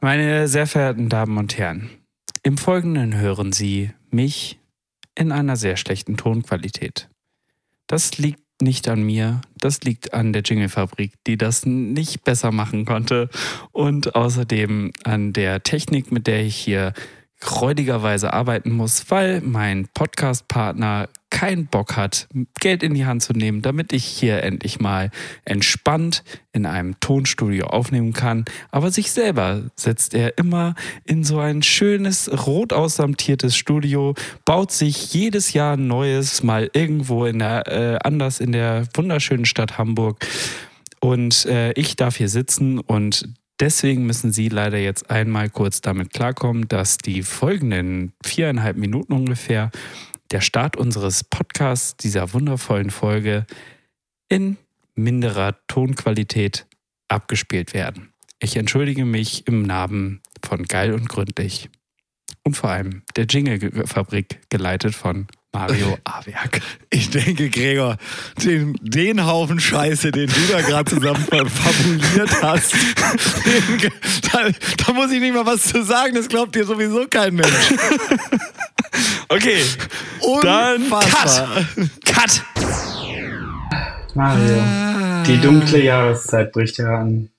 Meine sehr verehrten Damen und Herren, im Folgenden hören Sie mich in einer sehr schlechten Tonqualität. Das liegt nicht an mir, das liegt an der Jingle-Fabrik, die das nicht besser machen konnte und außerdem an der Technik, mit der ich hier räudigerweise arbeiten muss, weil mein Podcast-Partner keinen Bock hat, Geld in die Hand zu nehmen, damit ich hier endlich mal entspannt in einem Tonstudio aufnehmen kann. Aber sich selber setzt er immer in so ein schönes, rot aussamtiertes Studio, baut sich jedes Jahr ein neues, mal irgendwo in der, äh, anders in der wunderschönen Stadt Hamburg. Und äh, ich darf hier sitzen und Deswegen müssen Sie leider jetzt einmal kurz damit klarkommen, dass die folgenden viereinhalb Minuten ungefähr der Start unseres Podcasts, dieser wundervollen Folge, in minderer Tonqualität abgespielt werden. Ich entschuldige mich im Namen von Geil und Gründlich und vor allem der Jingle-Fabrik, geleitet von Mario A-Werk. Ich denke, Gregor, den, den Haufen Scheiße, den du da gerade zusammen fabuliert hast, den, da, da muss ich nicht mal was zu sagen, das glaubt dir sowieso kein Mensch. Okay, dann Unfassbar. Cut! Mario, Ah. die dunkle Jahreszeit bricht heran.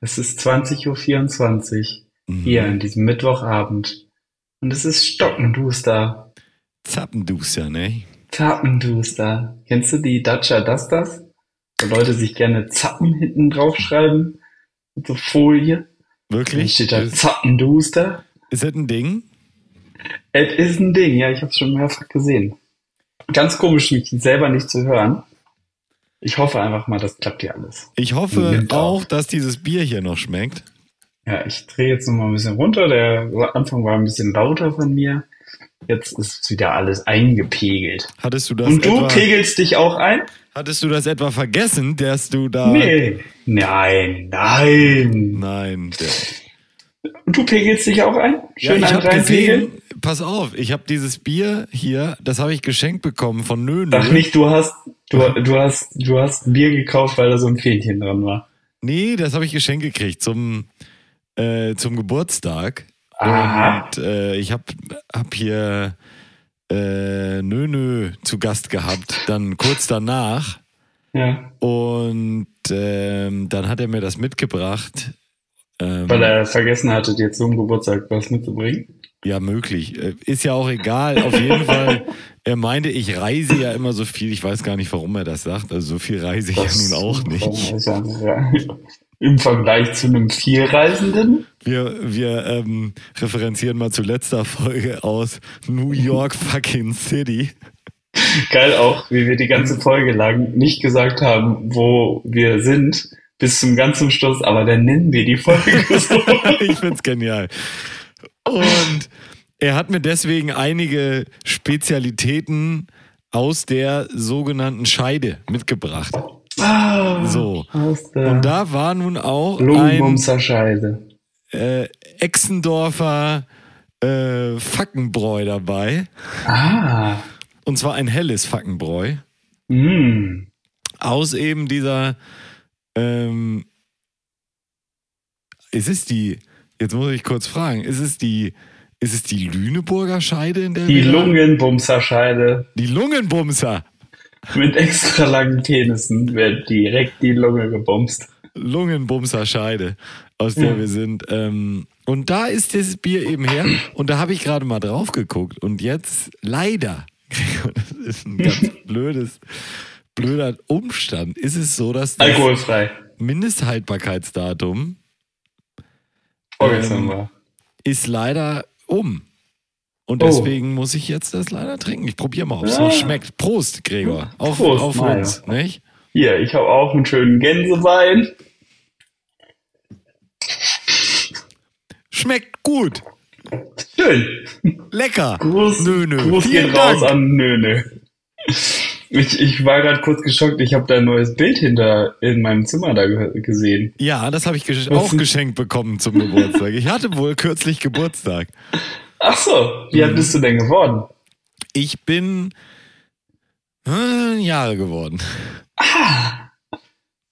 Es ist 20.24 Uhr Mhm. hier an diesem Mittwochabend. Und es ist stockenduster. Zappenduster, ne? Zappenduster. Kennst du die Dacia Dusters? Wo Leute sich gerne Zappen hinten draufschreiben. Mit so Folie. Dann Wirklich? steht da Ist, Zappenduster. ist das ein Ding? Es ist ein Ding, ja, ich habe es schon mehrfach gesehen. Ganz komisch, mich selber nicht zu hören. Ich hoffe einfach mal, das klappt hier alles. Ich hoffe auch, dass dieses Bier hier noch schmeckt. Ja, ich drehe jetzt noch mal ein bisschen runter. Der Anfang war ein bisschen lauter von mir. Jetzt ist wieder alles eingepegelt. Hattest du das Und du etwa, pegelst dich auch ein? hattest du das etwa vergessen, dass du da Nee. Nein, nein. Nein, Und du pegelst dich auch ein? Ja, Schön ich ein habe gesehen, pass auf, ich habe dieses Bier hier, das habe ich geschenkt bekommen von Nö. Sag nicht, du hast, du, du hast, du hast ein Bier gekauft, weil da so ein Fähnchen dran war. Nee, das habe ich geschenkt gekriegt zum, äh, zum Geburtstag. Aha. Und äh, ich habe hab hier äh, Nö Nö zu Gast gehabt, dann kurz danach. Ja. Und ähm, dann hat er mir das mitgebracht. Ähm, Weil er vergessen hatte, dir zum Geburtstag was mitzubringen. Ja, möglich. Äh, Ist ja auch egal. Auf jeden Fall, er meinte, ich reise ja immer so viel. Ich weiß gar nicht, warum er das sagt. Also so viel reise ich Das ja nun auch nicht. Im Vergleich zu einem Vielreisenden. Wir, wir ähm, referenzieren mal zu letzter Folge aus New York fucking City. Geil auch, wie wir die ganze Folge lang nicht gesagt haben, wo wir sind, bis zum ganzen Schluss, aber dann nennen wir die Folge so. Ich find's genial. Und er hat mir deswegen einige Spezialitäten aus der sogenannten Scheide mitgebracht. Ah, So. Und da war nun auch ein. Äh, Exendorfer äh, Fackenbräu dabei. Ah, Und zwar ein helles Fackenbräu. mm. Aus eben dieser. Ähm, ist es die. Jetzt muss ich kurz fragen. Ist es die. Ist es die Lüneburger Scheide in der Die Lungenbumser Scheide Die Lungenbumser. mit extra langen Penissen wird direkt die Lunge gebumst. Lungenbumser Scheide, aus der Ja. wir sind. Ähm, und da ist dieses Bier eben her. Und da habe ich gerade mal drauf geguckt. Und jetzt leider, das ist ein ganz blödes, blöder Umstand, ist es so, dass das Alkoholfrei. Mindesthaltbarkeitsdatum Ähm, ist leider um. Und Oh. deswegen muss ich jetzt das leider trinken. Ich probiere mal, ob es Ja. noch schmeckt. Prost, Gregor. Auf, Prost, auf uns, nicht? Hier, ich habe auch einen schönen Gänsewein. Schmeckt gut. Schön. Lecker. Gruß, Nö, nö. Gruß Vielen geht raus Dank. an Nö, nö. Ich, ich war gerade kurz geschockt. Ich habe da ein neues Bild hinter in meinem Zimmer da ge gesehen. Ja, das habe ich Was auch ist- geschenkt bekommen zum Geburtstag. Ich hatte wohl kürzlich Geburtstag. Ach so, wie alt bist du denn geworden? Ich bin äh, Jahre geworden.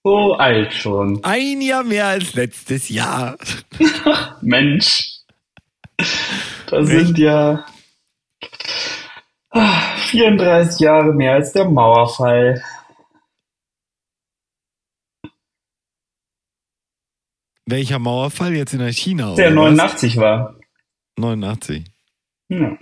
So alt schon. Ein Jahr mehr als letztes Jahr. Mensch. Das sind ja ah, 34 Jahre mehr als der Mauerfall. Welcher Mauerfall jetzt in der China? Der oder was? 89 war. 89. Ja.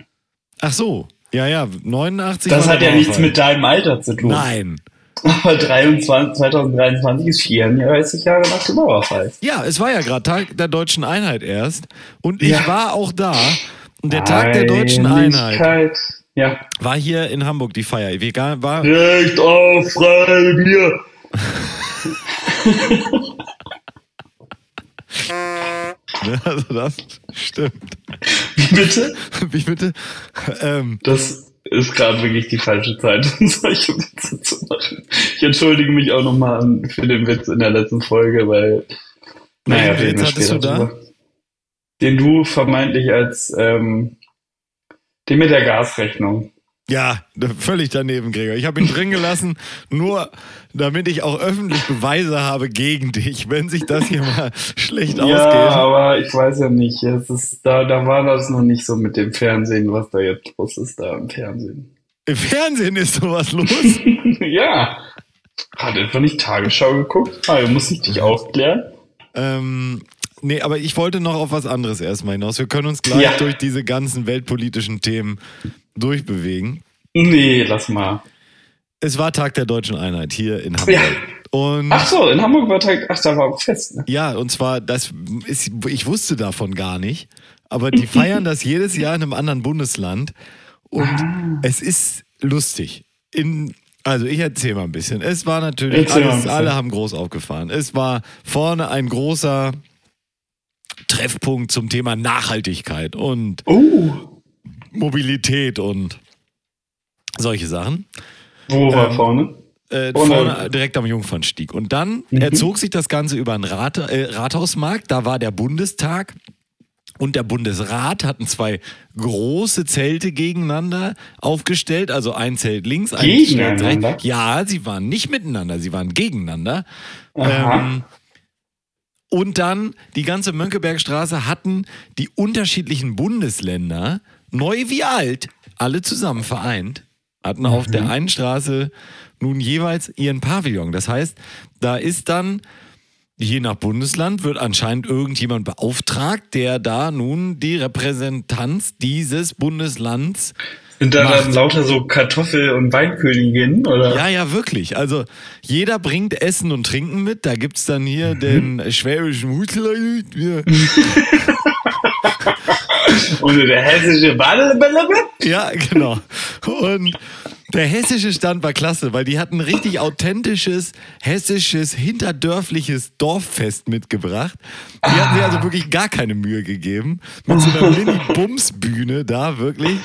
Ach so. Ja, ja, 89. Das hat ja nichts mit deinem Alter zu tun. Nein. Aber 23, 2023 ist 34 Jahre nach dem Mauerfall. Ja, es war ja gerade Tag der deutschen Einheit erst. Und ich Ja. war auch da. Und der Tag der deutschen Einheit. Ja. war hier in Hamburg die Feier. Wir war, Recht auf freie Bier. also das stimmt. Wie bitte? Wie bitte? Ähm, Das ist gerade wirklich die falsche Zeit, um solche Witze zu machen. Ich entschuldige mich auch nochmal für den Witz in der letzten Folge, weil. Welchen reden Witz hattest später du da? drüber. Den du vermeintlich als ähm, den mit der Gasrechnung. Ja, völlig daneben, Gregor. Ich habe ihn drin gelassen, nur damit ich auch öffentlich Beweise habe gegen dich, wenn sich das hier mal schlecht Ja, ausgeht. aber ich weiß ja nicht. Es ist, da, da war das noch nicht so mit dem Fernsehen, was da jetzt los ist, da im Fernsehen. Im Fernsehen ist sowas los. ja. Hat etwa nicht Tagesschau geguckt? Ah, muss ich dich aufklären? Ähm, nee, aber ich wollte noch auf was anderes erstmal hinaus. Wir können uns gleich Ja. durch diese ganzen weltpolitischen Themen durchbewegen. Nee, lass mal. Es war Tag der deutschen Einheit hier in Hamburg. Ja. Und Ach so, in Hamburg war Tag, ach, da war auch Fest, ne? ja, und zwar, das ist, ich wusste davon gar nicht, aber die feiern das jedes Jahr in einem anderen Bundesland und Ah. es ist lustig. In, also ich erzähle mal ein bisschen. Es war natürlich, ein alles, alle haben groß aufgefahren. Es war vorne ein großer Treffpunkt zum Thema Nachhaltigkeit und Oh. Mobilität und solche Sachen. Wo war Ähm, vorne? Äh, vorne nein. direkt am Jungfernstieg. Und dann Mhm. erzog sich das Ganze über einen Rat, äh, Rathausmarkt. Da war der Bundestag und der Bundesrat hatten zwei große Zelte gegeneinander aufgestellt. Also ein Zelt links, ein Zelt rechts. Ja, sie waren nicht miteinander, sie waren gegeneinander. Ähm, und dann die ganze Mönckebergstraße hatten die unterschiedlichen Bundesländer, neu wie alt, alle zusammen vereint, hatten auf der einen Straße nun jeweils ihren Pavillon. Das heißt, da ist dann, je nach Bundesland, wird anscheinend irgendjemand beauftragt, der da nun die Repräsentanz dieses Bundeslands Sind da macht. dann lauter so Kartoffel- und Weinköniginnen, oder? Ja, ja, wirklich. Also jeder bringt Essen und Trinken mit. Da gibt's dann hier den schwäbischen Hutler. Und der hessische Badebellebe? ja, genau. Und der hessische Stand war klasse, weil die hatten richtig authentisches, hessisches, hinterdörfliches Dorffest mitgebracht. Die hatten mir also wirklich gar keine Mühe gegeben. Mit so einer Mini-Bums-Bühne da, wirklich.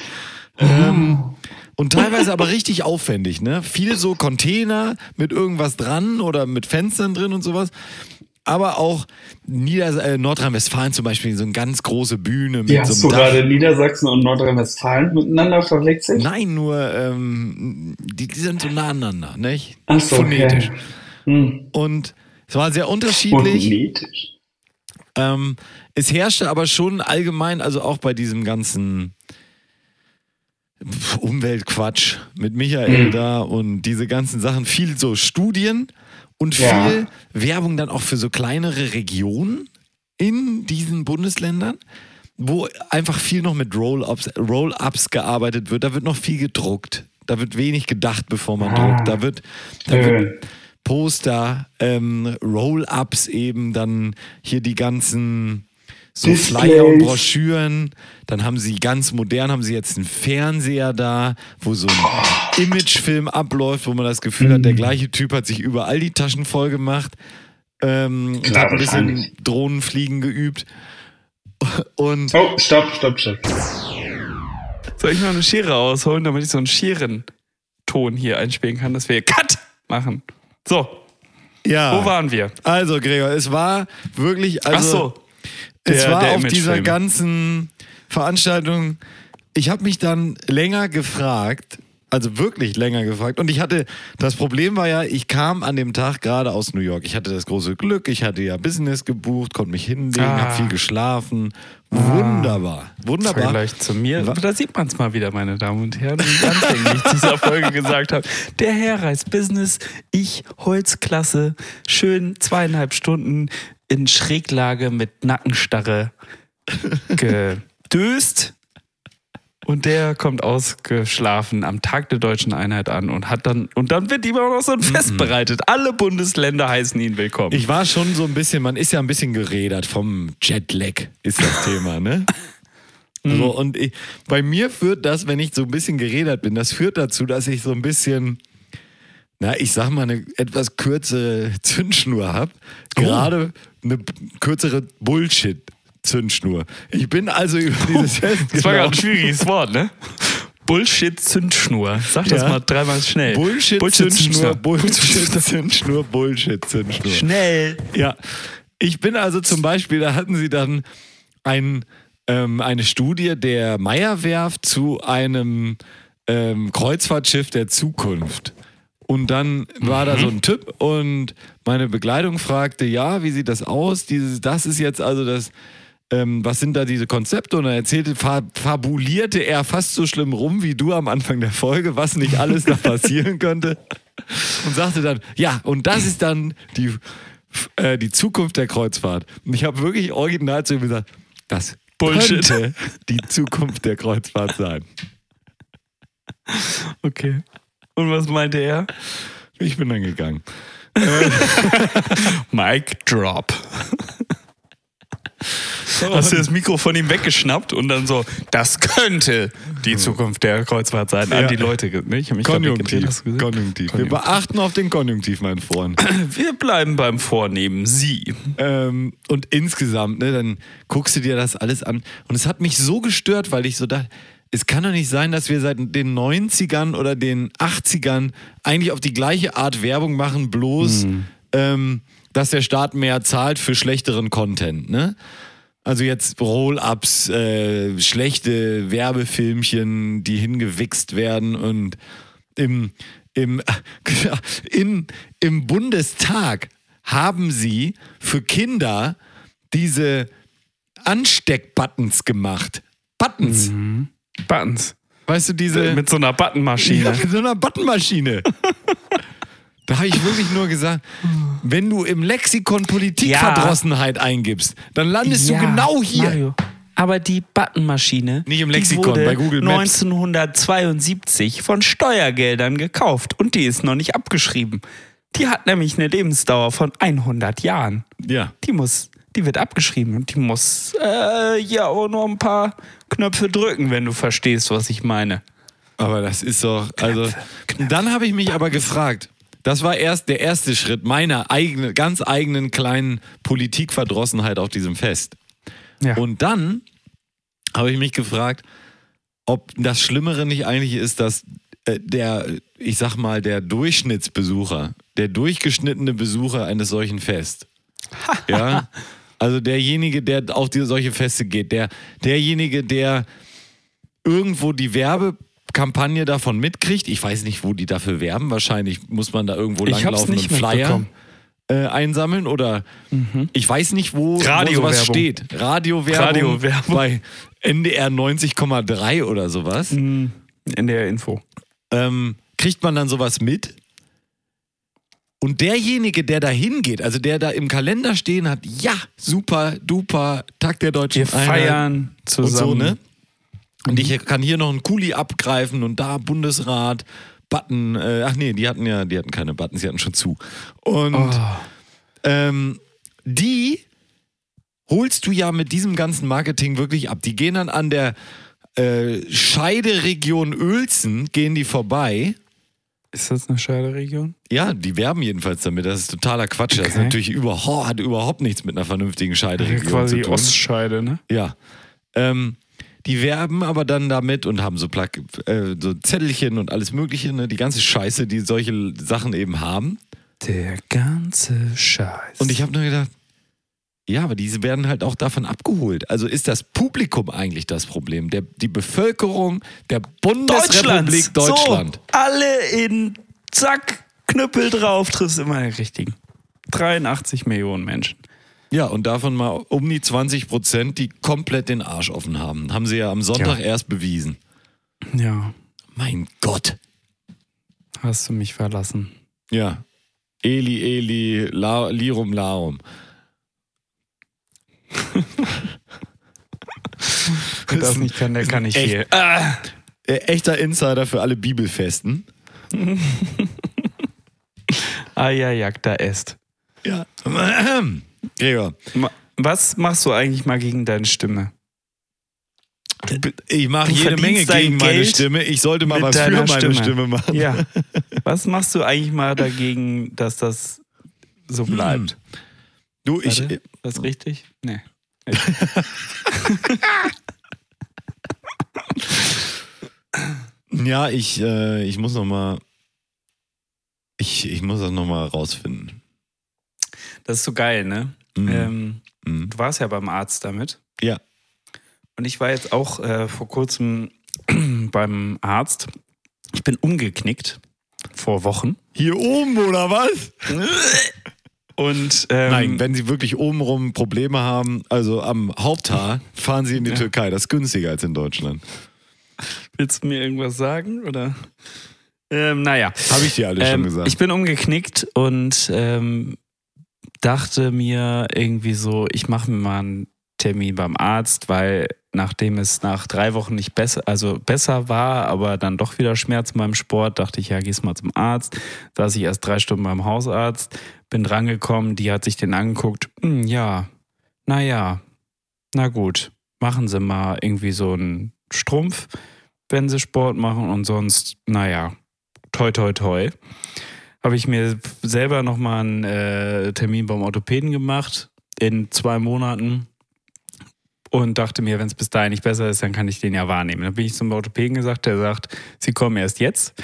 Ähm, und teilweise aber richtig aufwendig, ne? Viel so Container mit irgendwas dran oder mit Fenstern drin und sowas. Aber auch Nieder äh, Nordrhein-Westfalen zum Beispiel, so eine ganz große Bühne mit Wie hast so du einem Dach. gerade Niedersachsen und Nordrhein-Westfalen miteinander verwechselt? Nein, nur ähm, die, die sind so nah aneinander, nicht? Ach so, Phonetisch. okay. Hm. Und es war sehr unterschiedlich. Phonetisch. Ähm, es herrschte aber schon allgemein, also auch bei diesem ganzen Umweltquatsch mit Michael Mhm. da und diese ganzen Sachen, viel so Studien und Ja. viel Werbung dann auch für so kleinere Regionen in diesen Bundesländern, wo einfach viel noch mit Roll-Ups Roll gearbeitet wird. Da wird noch viel gedruckt. Da wird wenig gedacht, bevor man Ah. druckt. Da wird, da wird. Poster, ähm, Roll-Ups eben, dann hier die ganzen so Displays. Flyer und Broschüren. Dann haben sie ganz modern, haben sie jetzt einen Fernseher da, wo so ein Imagefilm abläuft, wo man das Gefühl hat, der Mhm. gleiche Typ hat sich überall die Taschen voll gemacht. Ähm, und Klar, hat ein bisschen. Drohnenfliegen geübt. Und Oh, stopp, stopp, stopp. Soll ich noch eine Schere ausholen, damit ich so einen Scherenton hier einspielen kann, dass wir hier Cut machen? So, ja, wo waren wir? also Gregor, es war wirklich, also Ach so. Es Der- war der auf dieser ganzen Veranstaltung ich habe mich dann länger gefragt, also wirklich länger gefragt. Und ich hatte, das Problem war ja, ich kam an dem Tag gerade aus New York. Ich hatte das große Glück, ich hatte ja Business gebucht, konnte mich hinlegen, Ah. habe viel geschlafen. Wunderbar, Im wunderbar. Vergleich zu mir. Da sieht man es mal wieder, meine Damen und Herren, wie ich anfänglich dieser Folge gesagt habe. Der Herr reist Business, ich Holzklasse, schön zweieinhalb Stunden in Schräglage mit Nackenstarre gedöst. Und der kommt ausgeschlafen am Tag der deutschen Einheit an und hat dann, und dann wird ihm auch noch so ein Fest bereitet. Alle Bundesländer heißen ihn willkommen. Ich war schon so ein bisschen, man ist ja ein bisschen gerädert vom Jetlag, ist das Thema, ne? So, und ich, bei mir führt das, wenn ich so ein bisschen gerädert bin, das führt dazu, dass ich so ein bisschen, na, ich sag mal, eine etwas kürzere Zündschnur habe. Gerade eine kürzere Bullshit-Zündschnur. Ich bin also über dieses Fest das war gerade ein schwieriges Wort, ne? Bullshit-Zündschnur. Sag das Ja. mal dreimal schnell. Bullshit-Zündschnur, Bullshit-Zündschnur, Bullshit-Zündschnur. Schnell. Ja, ich bin also zum Beispiel, da hatten sie dann ein, ähm, eine Studie der Meierwerft zu einem ähm, Kreuzfahrtschiff der Zukunft. Und dann war da so ein Typ und meine Begleitung fragte, ja, wie sieht das aus? Dieses, das ist jetzt also das, ähm, was sind da diese Konzepte? Und er erzählte, fa fabulierte er fast so schlimm rum wie du am Anfang der Folge, was nicht alles da passieren könnte. Und sagte dann, ja, und das ist dann die, äh, die Zukunft der Kreuzfahrt. Und ich habe wirklich original zu ihm gesagt, das Bullshit. könnte die Zukunft der Kreuzfahrt sein. Okay. Und was meinte er? Ich bin dann gegangen. Mic drop. Hast du das Mikro von ihm weggeschnappt und dann so, das könnte die Zukunft der Kreuzfahrt sein. An Ja. die Leute. ne? Ich hab mich Konjunktiv. du gesehen? Konjunktiv. Wir Konjunktiv. beachten auf den Konjunktiv, mein Freund. Wir bleiben beim Vornehmen. Sie. ähm, und insgesamt, ne, dann guckst du dir das alles an. Und es hat mich so gestört, weil ich so dachte, es kann doch nicht sein, dass wir seit den 90ern oder den 80ern eigentlich auf die gleiche Art Werbung machen, bloß ähm, dass der Staat mehr zahlt für schlechteren Content. Ne? Also jetzt Roll-Ups, äh, schlechte Werbefilmchen, die hingewichst werden und im, im, in, im Bundestag haben sie für Kinder diese Ansteckbuttons gemacht. Buttons. Buttons. Weißt du, diese. Mit so einer Buttonmaschine. Ja, mit so einer Buttonmaschine. da habe ich wirklich nur gesagt, wenn du im Lexikon Politikverdrossenheit eingibst, dann landest Ja, du genau hier. Mario. Aber die Buttonmaschine Nicht im Lexikon, wurde bei Google Maps. 1972 von Steuergeldern gekauft und die ist noch nicht abgeschrieben. Die hat nämlich eine Lebensdauer von 100 Jahren. Ja. Die muss, die wird abgeschrieben und die muss äh, ja auch nur ein paar Knöpfe drücken, wenn du verstehst, was ich meine. Aber das ist doch, also. Knöpfe. Dann habe ich mich aber gefragt. Das war erst der erste Schritt meiner eigenen, ganz eigenen kleinen Politikverdrossenheit auf diesem Fest. Ja. Und dann habe ich mich gefragt, ob das Schlimmere nicht eigentlich ist, dass äh, der, ich sag mal, der Durchschnittsbesucher, der durchgeschnittene Besucher eines solchen Fest, ja, also derjenige, der auf diese solche Feste geht, der, derjenige, der irgendwo die Werbekampagne davon mitkriegt, ich weiß nicht, wo die dafür werben, wahrscheinlich muss man da irgendwo langlaufen nicht und Flyer äh, einsammeln oder ich weiß nicht, wo, wo sowas steht. Radiowerbung, Radiowerbung. bei NDR 90,3 oder sowas. In der Info. Ähm, kriegt man dann sowas mit? Und derjenige, der da hingeht, also der da im Kalender stehen hat, ja, super, duper, Tag der Deutschen Wir Einheit feiern und zusammen. so, ne? Und ich kann hier noch einen Kuli abgreifen und da Bundesrat, Button, äh, ach nee, die hatten ja, die hatten keine Buttons, die hatten schon zu. Und Oh. ähm, die holst du ja mit diesem ganzen Marketing wirklich ab. Die gehen dann an der äh, Scheideregion Uelzen, gehen die vorbei. Ist das eine Scheideregion? Ja, die werben jedenfalls damit. Das ist totaler Quatsch. Das ist Okay. natürlich überhaupt, hat überhaupt nichts mit einer vernünftigen Scheideregion Quasi zu tun. Ostscheide, ne? Ja. Ähm, die werben aber dann damit und haben so, Plak äh, so Zettelchen und alles Mögliche, ne? die ganze Scheiße, die solche Sachen eben haben. Der ganze Scheiß. Und ich habe nur gedacht, Ja, aber diese werden halt auch davon abgeholt. Also ist das Publikum eigentlich das Problem? Der, die Bevölkerung der Bundesrepublik Deutschland. So, alle in Zack, Knüppel drauf, triffst immer den richtigen. 83 Millionen Menschen. Ja, und davon mal um die 20 Prozent, die komplett den Arsch offen haben. Haben sie ja am Sonntag Ja. erst bewiesen. Ja, Mein Gott. hast du mich verlassen. Ja. Eli, Eli, La, Lirum, Larum. Wer das nicht kann, der kann nicht echt- viel. Ah, Äh, echter Insider für alle Bibelfesten. Ayajagda est. Ja. Gregor, Was machst du eigentlich mal gegen deine Stimme? ich mache jede Menge gegen meine Geld Stimme. Ich sollte mal was für meine Stimme. Stimme, machen. Ja. Was machst du eigentlich mal dagegen, dass das so bleibt? Du, ich, Warte, ist das richtig? Nee. ja, ich, äh, ich muss noch mal, ich, ich muss das noch mal rausfinden. Das ist so geil, ne? Mhm. Ähm, Mhm. du warst ja beim Arzt damit. Ja. Und ich war jetzt auch äh, vor kurzem beim Arzt. Ich bin umgeknickt vor Wochen. Hier oben oder was? Und ähm, Nein, wenn Sie wirklich obenrum Probleme haben, also am Haupthaar, fahren Sie in die Ja. Türkei. Das ist günstiger als in Deutschland. willst du mir irgendwas sagen? Oder? Ähm, naja. Habe ich dir alles schon Ähm, gesagt. Ich bin umgeknickt und ähm, dachte mir irgendwie so, ich mache mir mal einen Termin beim Arzt, weil nachdem es nach drei Wochen nicht besser, also besser war, aber dann doch wieder Schmerzen beim Sport, dachte ich, ja, gehst mal zum Arzt. Saß ich erst drei Stunden beim Hausarzt, bin drangekommen, die hat sich den angeguckt. Hm, ja, naja, na gut, machen Sie mal irgendwie so einen Strumpf, wenn Sie Sport machen und sonst, naja, toi, toi, toi habe ich mir selber nochmal einen äh, Termin beim Orthopäden gemacht in zwei Monaten und dachte mir, wenn es bis dahin nicht besser ist, dann kann ich den ja wahrnehmen. Dann bin ich zum Orthopäden gesagt, der sagt, Sie kommen erst jetzt.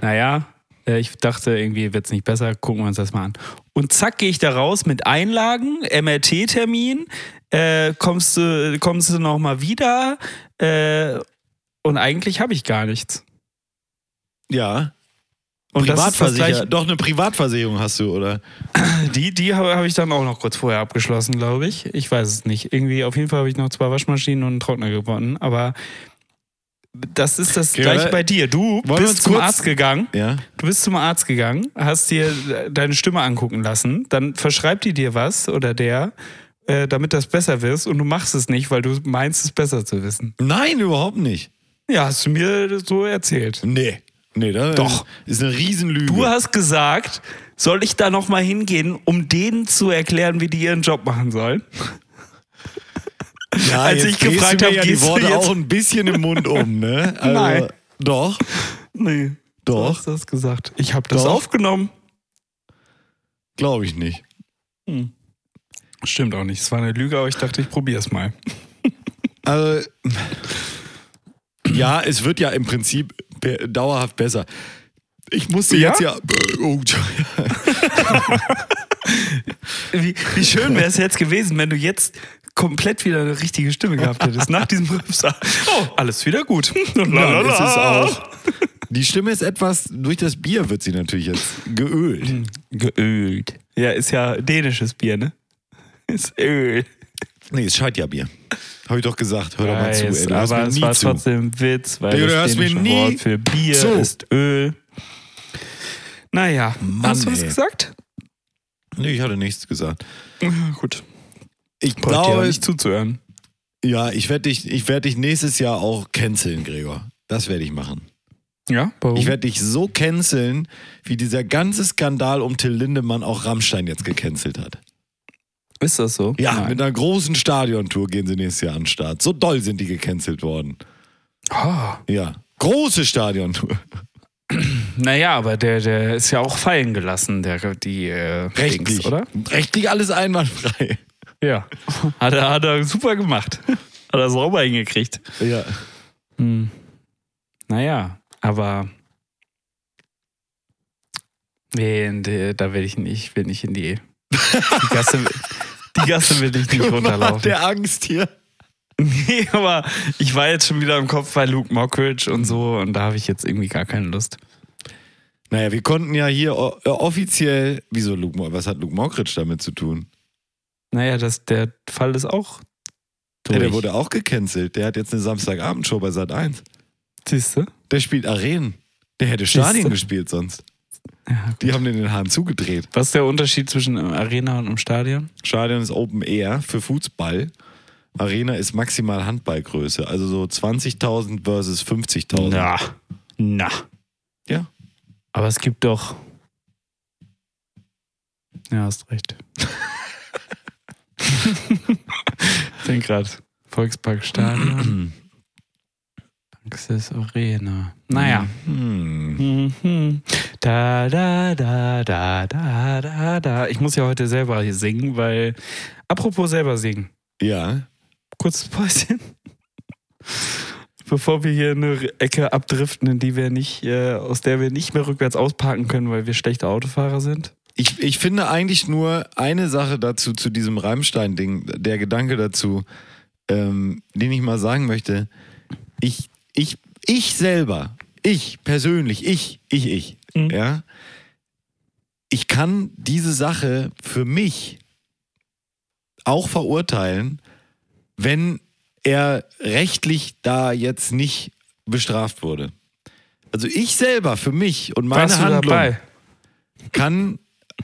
Naja, äh, ich dachte, irgendwie wird es nicht besser, gucken wir uns das mal an. Und zack, gehe ich da raus mit Einlagen, MRT-Termin, äh, kommst du, kommst du nochmal wieder äh, und eigentlich habe ich gar nichts. ja. Und das ist das Privatversicher gleiche- Doch, eine Privatversicherung hast du, oder? Die, die habe hab ich dann auch noch kurz vorher abgeschlossen, glaube ich. Ich weiß es nicht. Irgendwie, auf jeden Fall habe ich noch zwei Waschmaschinen und einen Trockner gewonnen. Aber das ist das Okay, gleiche bei dir. Du bist zum kurz- Arzt gegangen. Ja. Du bist zum Arzt gegangen, hast dir deine Stimme angucken lassen. Dann verschreibt die dir was oder der, äh, damit das besser wird. Und du machst es nicht, weil du meinst, es besser zu wissen. Nein, überhaupt nicht. Ja, hast du mir so erzählt. Nee. Nee, das Doch. ist eine Riesenlüge. Du hast gesagt, soll ich da nochmal hingehen, um denen zu erklären, wie die ihren Job machen sollen? Ja, als ich gefragt du mir hab, ja die du Worte jetzt- auch ein bisschen im Mund um, ne? Also, Nein. Doch. Nee. Du Doch. hast das gesagt. Ich habe das Doch. aufgenommen. Glaube ich nicht. Stimmt auch nicht. Es war eine Lüge, aber ich dachte, ich probiere es mal. Also, ja, es wird ja im Prinzip dauerhaft besser. Ich musste Ja? jetzt ja. Oh, Wie, wie schön wäre es jetzt gewesen, wenn du jetzt komplett wieder eine richtige Stimme gehabt hättest. Nach diesem Rübser. Oh, alles wieder gut. ja, ist es auch. Die Stimme ist etwas, durch das Bier wird sie natürlich jetzt geölt. Geölt. Ja, ist ja dänisches Bier, ne? Ist Öl. Nee, es scheit ja Bier. Habe ich doch gesagt. Hör doch mal zu, ey. Du hörst aber mir es nie war zu. trotzdem ein Witz, weil du das hörst mir dänische nie Wort für Bier zu. ist Öl. Naja, Mann, hast du was ey. gesagt? Nee, ich hatte nichts gesagt. Gut. Ich Braucht glaube, nicht zuzuhören. ja, ich werde dich, ich dich nächstes Jahr auch canceln, Gregor. Das werde ich machen. Ja, warum? Ich werde dich so canceln, wie dieser ganze Skandal um Till Lindemann auch Rammstein jetzt gecancelt hat. ist das so? Ja, Nein. mit einer großen Stadiontour gehen sie nächstes Jahr an den Start. So doll sind die gecancelt worden. Oh. Ja. Große Stadiontour. Naja, aber der, der ist ja auch fallen gelassen, der, die äh, Rechtlich. Dings, oder? Rechtlich alles einwandfrei. Ja. Hat er, hat er super gemacht. Hat er sauber hingekriegt. Ja. Hm. Naja, aber nee, da will ich nicht, will nicht in die, die Gasse. Die Gasse will ich nicht runterlaufen. der Angst hier. Nee, aber ich war jetzt schon wieder im Kopf bei Luke Mockridge und so und da habe ich jetzt irgendwie gar keine Lust. Naja, wir konnten ja hier äh, offiziell. Wieso Luke Was hat Luke Mockridge damit zu tun? Naja, das, der Fall ist auch Ja, durch. der wurde auch gecancelt. Der hat jetzt eine Samstagabendshow bei Sat 1. Siehst du? Der spielt Arenen. Der hätte? Stadien gespielt sonst. Ja, Die haben den den Hahn zugedreht. Was ist der Unterschied zwischen Arena und Stadion? Stadion ist Open Air für Fußball. Arena ist maximal Handballgröße. Also so 20.000 versus 50.000. Na. Na. Ja. Aber es gibt doch. Ja, hast recht. ich denke gerade. Volksparkstadion. Lanxess Arena. Naja. Hm. Mhm. Da, da, da, da, da, da, da. Ich muss ja heute selber hier singen, weil. Apropos selber singen. Ja. Kurzes Päuschen. Bevor wir hier eine Ecke abdriften, in die wir nicht, äh, aus der wir nicht mehr rückwärts ausparken können, weil wir schlechte Autofahrer sind. Ich, ich finde eigentlich nur eine Sache dazu, zu diesem Reimstein-Ding, der Gedanke dazu, ähm, den ich mal sagen möchte. Ich, ich, ich selber, ich persönlich, ich, ich, ich, Mhm. ja, ich kann diese Sache für mich auch verurteilen, wenn er rechtlich da jetzt nicht bestraft wurde. Also ich selber, für mich und meine Warst Handlung dabei? kann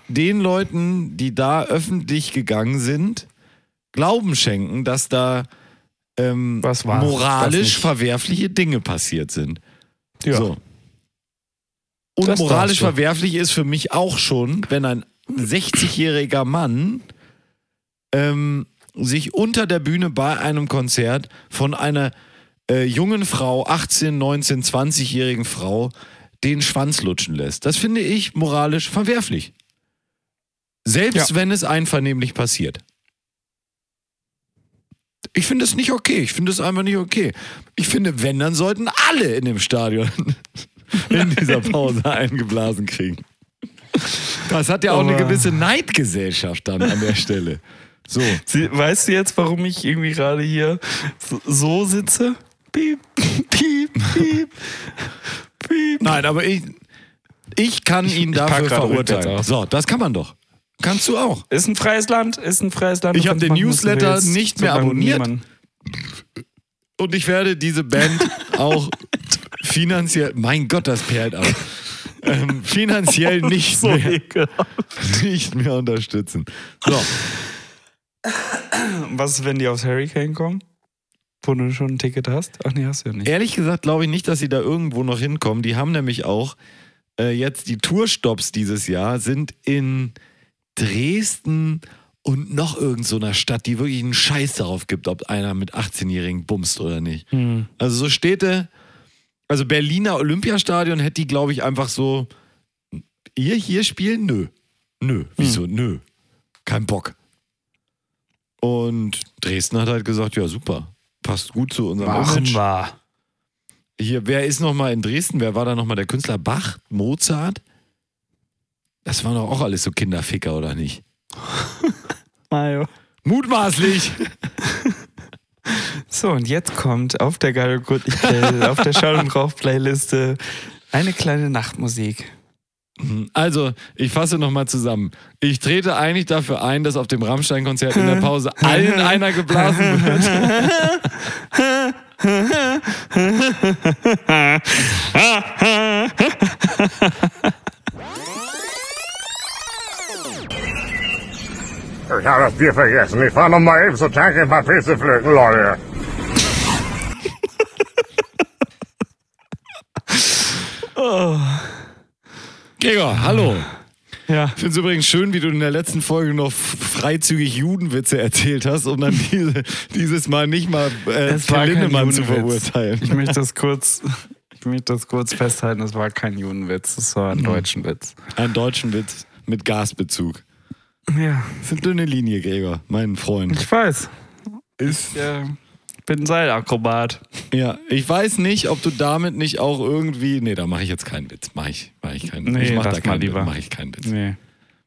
den Leuten, die da öffentlich gegangen sind, Glauben schenken, dass da ähm, moralisch verwerfliche Dinge passiert sind. Ja. So. Und Das moralisch verwerflich ist für mich auch schon, wenn ein 60-jähriger Mann ähm, sich unter der Bühne bei einem Konzert von einer äh, jungen Frau, 18, 19, 20-jährigen Frau, den Schwanz lutschen lässt. Das finde ich moralisch verwerflich. Selbst Ja. wenn es einvernehmlich passiert. Ich finde es nicht okay. Ich finde es einfach nicht okay. Ich finde, wenn, dann sollten alle in dem Stadion in dieser Pause eingeblasen kriegen. Das hat ja auch eine Aber- gewisse Neidgesellschaft dann an der Stelle. So. Sie, weißt du jetzt, warum ich irgendwie gerade hier so, so sitze? Piep, piep, piep, piep. Nein, aber ich, ich kann ihn ich dafür verurteilen. So, das kann man doch. Kannst du auch. Ist ein freies Land, ist ein freies Land. Ich Du hab kannst den Newsletter nicht mehr abonniert. niemand- Und ich werde diese Band auch finanziell, mein Gott, das perlt ab, ähm, finanziell nicht, So mehr, nicht mehr unterstützen. So, Was ist, wenn die aufs Hurricane kommen? Wo du schon ein Ticket hast? Ach nee, hast du ja nicht. ehrlich gesagt glaube ich nicht, dass sie da irgendwo noch hinkommen. Die haben nämlich auch äh, jetzt die Tourstops dieses Jahr sind in Dresden und noch irgend so einer Stadt, die wirklich einen Scheiß darauf gibt, ob einer mit 18-Jährigen bumst oder nicht. Hm. Also so Städte, also Berliner Olympiastadion hätte die, glaube ich, einfach so, ihr hier spielen? Nö. Nö. Wieso? Nö. Kein Bock. Und Dresden hat halt gesagt, ja super, passt gut zu unserem Machen Image. wir. Hier, wer ist nochmal in Dresden? Wer war da nochmal der Künstler? Bach? Mozart? Das waren doch auch alles so Kinderficker, oder nicht? Mario. Mutmaßlich! So, und jetzt kommt auf der Geil auf der Schall und Rauch Playliste eine kleine Nachtmusik. Also, ich fasse nochmal zusammen. Ich trete eigentlich dafür ein, dass auf dem Rammstein-Konzert in der Pause allen einer geblasen wird. Ich habe das Bier vergessen. Ich fahr noch mal eben zur Tanke ein paar Pilze pflücken, Leute. Gregor, hallo. Ja. Ich finde es übrigens schön, wie du in der letzten Folge noch freizügig Judenwitze erzählt hast, um dann diese, dieses Mal nicht mal äh, Es Lindemann zu verurteilen. Ich möchte das kurz, ich möchte das kurz festhalten, das war kein Judenwitz, das war ein deutschen Witz. Einen deutschen Witz mit Gasbezug. Ja, Das ist eine dünne Linie, Gregor, mein Freund. ich weiß. Ist, Ich äh, bin Seilakrobat. ja, ich weiß nicht, ob du damit nicht auch irgendwie. Nee, da mache ich jetzt keinen Witz. Mache ich, mach ich keinen Nee, ich mach da keinen mal lieber. Mache ich keinen Witz. Nee.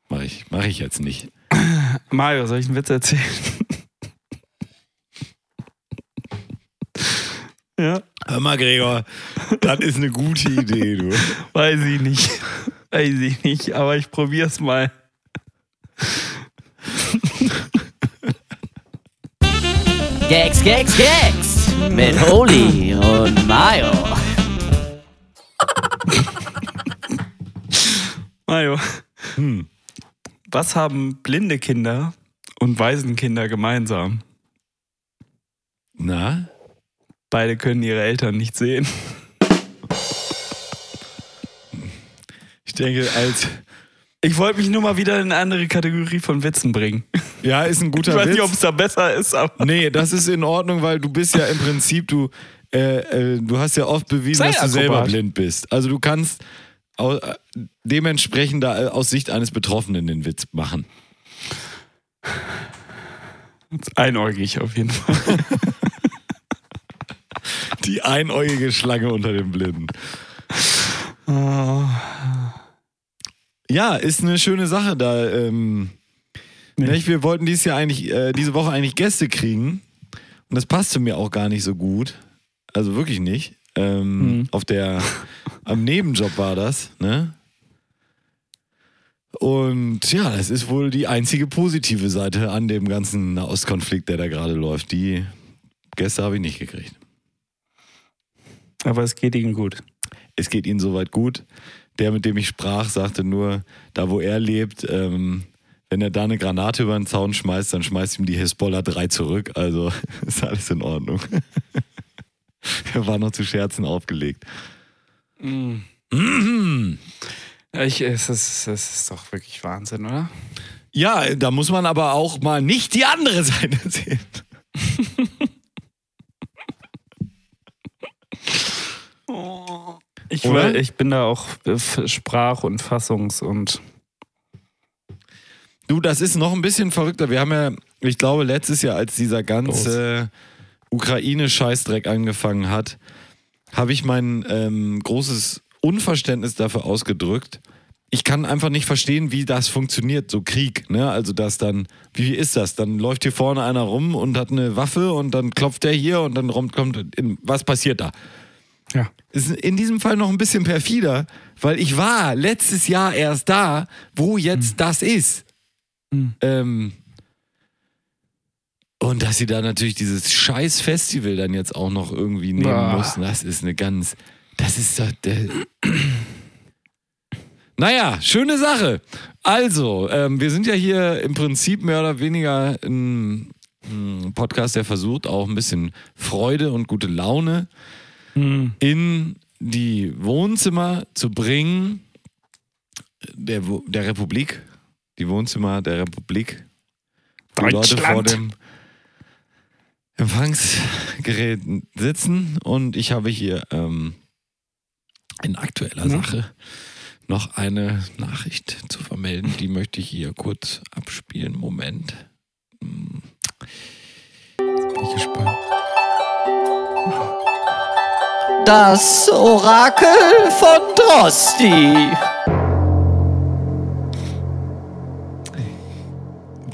Mache ich, mach ich jetzt nicht. Mario, soll ich einen Witz erzählen? ja, Hör mal, Gregor, das ist eine gute Idee, du. weiß ich nicht. Weiß ich nicht, aber ich probier's mal. Gags, Gags, Gags mit Holy und Mayo. Mario, Hm. was haben blinde Kinder und Waisenkinder gemeinsam? Na? Beide können ihre Eltern nicht sehen. Ich denke, als. Ich wollte mich nur mal wieder in eine andere Kategorie von Witzen bringen. Ja, ist ein guter Ich weiß Witz. nicht, ob es da besser ist, aber. Nee, das ist in Ordnung, weil du bist ja im Prinzip, du, äh, äh, du hast ja oft bewiesen, dass du selber blind bist. Also du kannst au, äh, dementsprechend da, äh, aus Sicht eines Betroffenen den Witz machen. Einäugig auf jeden Fall. Die einäugige Schlange unter den Blinden. Oh. Ja, ist eine schöne Sache da. Ähm, Nee. Wir wollten dieses Jahr eigentlich, äh, diese Woche eigentlich Gäste kriegen. Und das passte mir auch gar nicht so gut. Also wirklich nicht. Ähm, Mhm. Auf der, am Nebenjob war das, ne? Und ja, das ist wohl die einzige positive Seite an dem ganzen Nahostkonflikt, der da gerade läuft. Die Gäste habe ich nicht gekriegt. Aber es geht ihnen gut. Es geht ihnen soweit gut. Der, mit dem ich sprach, sagte nur, da wo er lebt, ähm, wenn er da eine Granate über den Zaun schmeißt, dann schmeißt ihm die Hezbollah drei zurück. Also ist alles in Ordnung. er war noch zu Scherzen aufgelegt. Mhm. Ja, Ich, es, ist, es ist doch wirklich Wahnsinn, oder? Ja, da muss man aber auch mal nicht die andere Seite sehen. Ich, will, ich bin da auch äh, Sprach- und Fassungs- und. Du, das ist noch ein bisschen verrückter. Wir haben ja, ich glaube, letztes Jahr, als dieser ganze Ukraine-Scheißdreck angefangen hat, habe ich mein ähm, großes Unverständnis dafür ausgedrückt. Ich kann einfach nicht verstehen, wie das funktioniert, so Krieg. Ne? Also, das dann, wie ist das? Dann läuft hier vorne einer rum und hat eine Waffe und dann klopft der hier und dann kommt, was passiert da? Ist in diesem Fall noch ein bisschen perfider, weil ich war letztes Jahr erst da, wo jetzt das ist. Hm. Ähm, und dass sie da natürlich dieses scheiß Festival dann jetzt auch noch irgendwie nehmen Ah. mussten, das ist eine ganz, das ist doch der... Naja, schöne Sache. Also, ähm, wir sind ja hier im Prinzip mehr oder weniger ein, ein Podcast, der versucht, auch ein bisschen Freude und gute Laune Hm. in die Wohnzimmer zu bringen der, der Republik, die Wohnzimmer der Republik, wo Leute vor dem Empfangsgerät sitzen und ich habe hier ähm, in aktueller Ja. Sache noch eine Nachricht zu vermelden, die möchte ich hier kurz abspielen. Moment. Hm. Bin ich gespannt. Das Orakel von Drosti.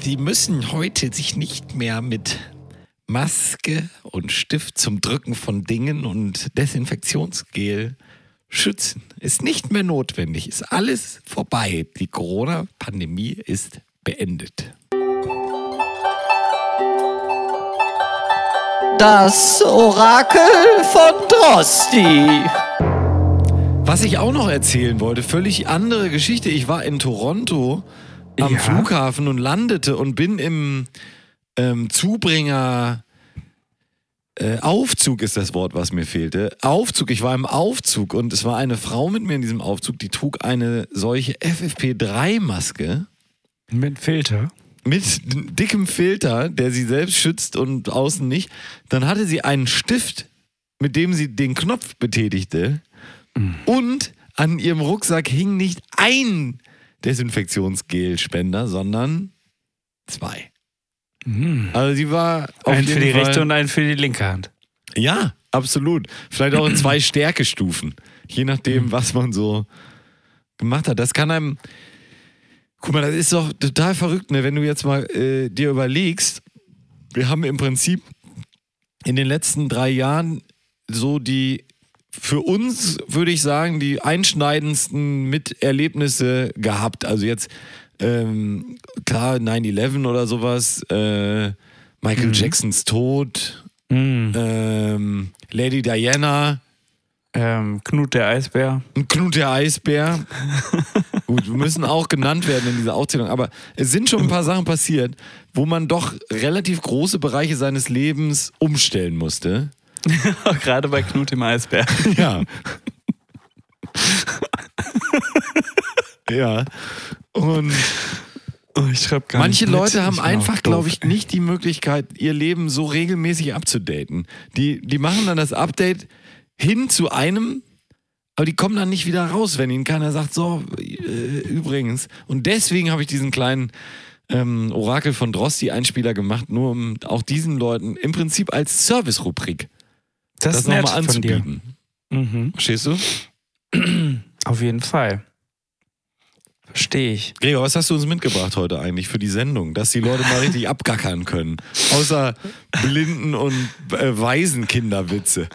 Sie müssen heute sich nicht mehr mit Maske und Stift zum Drücken von Dingen und Desinfektionsgel schützen. Ist nicht mehr notwendig. Ist alles vorbei. Die Corona-Pandemie ist beendet. Das Orakel von Drosti. Was ich auch noch erzählen wollte, völlig andere Geschichte. Ich war in Toronto am Ja. Flughafen und landete und bin im ähm, Zubringer äh, Aufzug ist das Wort, was mir fehlte. Aufzug, ich war im Aufzug und es war eine Frau mit mir in diesem Aufzug, die trug eine solche FFP3-Maske Mit Filter. Mit dickem Filter, der sie selbst schützt und außen nicht. Dann hatte sie einen Stift, mit dem sie den Knopf betätigte. Und an ihrem Rucksack hing nicht ein Desinfektionsgelspender, sondern zwei. Also sie war auf Einen für die Fall, rechte und einen für die linke Hand. Ja, absolut. Vielleicht auch in zwei Stärkestufen. Je nachdem, was man so gemacht hat. Das kann einem. Guck mal, das ist doch total verrückt, ne? wenn du jetzt mal äh, dir überlegst, wir haben im Prinzip in den letzten drei Jahren so die, für uns würde ich sagen, die einschneidendsten Miterlebnisse gehabt. Also jetzt, ähm, klar, 9-11 oder sowas, äh, Michael Jacksons Tod, Mhm. ähm, Lady Diana, Ähm, Knut der Eisbär. Knut der Eisbär. Gut, wir müssen auch genannt werden in dieser Aufzählung, aber es sind schon ein paar Sachen passiert, wo man doch relativ große Bereiche seines Lebens umstellen musste. Gerade bei Knut dem Eisbär. Ja. ja. Und Oh, ich schreib gar manche nicht mit. Leute haben einfach, glaube ich, nicht die Möglichkeit, ihr Leben so regelmäßig abzudaten. Die, die machen dann das Update hin zu einem, aber die kommen dann nicht wieder raus, wenn ihnen keiner sagt, so, äh, übrigens. Und deswegen habe ich diesen kleinen ähm, Orakel von Drosti-Einspieler gemacht, nur um auch diesen Leuten im Prinzip als Service-Rubrik Das, das nochmal anzubieten. Mhm. Verstehst du? Auf jeden Fall. Verstehe ich. Gregor, was hast du uns mitgebracht heute eigentlich für die Sendung, dass die Leute mal richtig abgackern können? Außer Blinden- und äh, Waisenkinderwitze.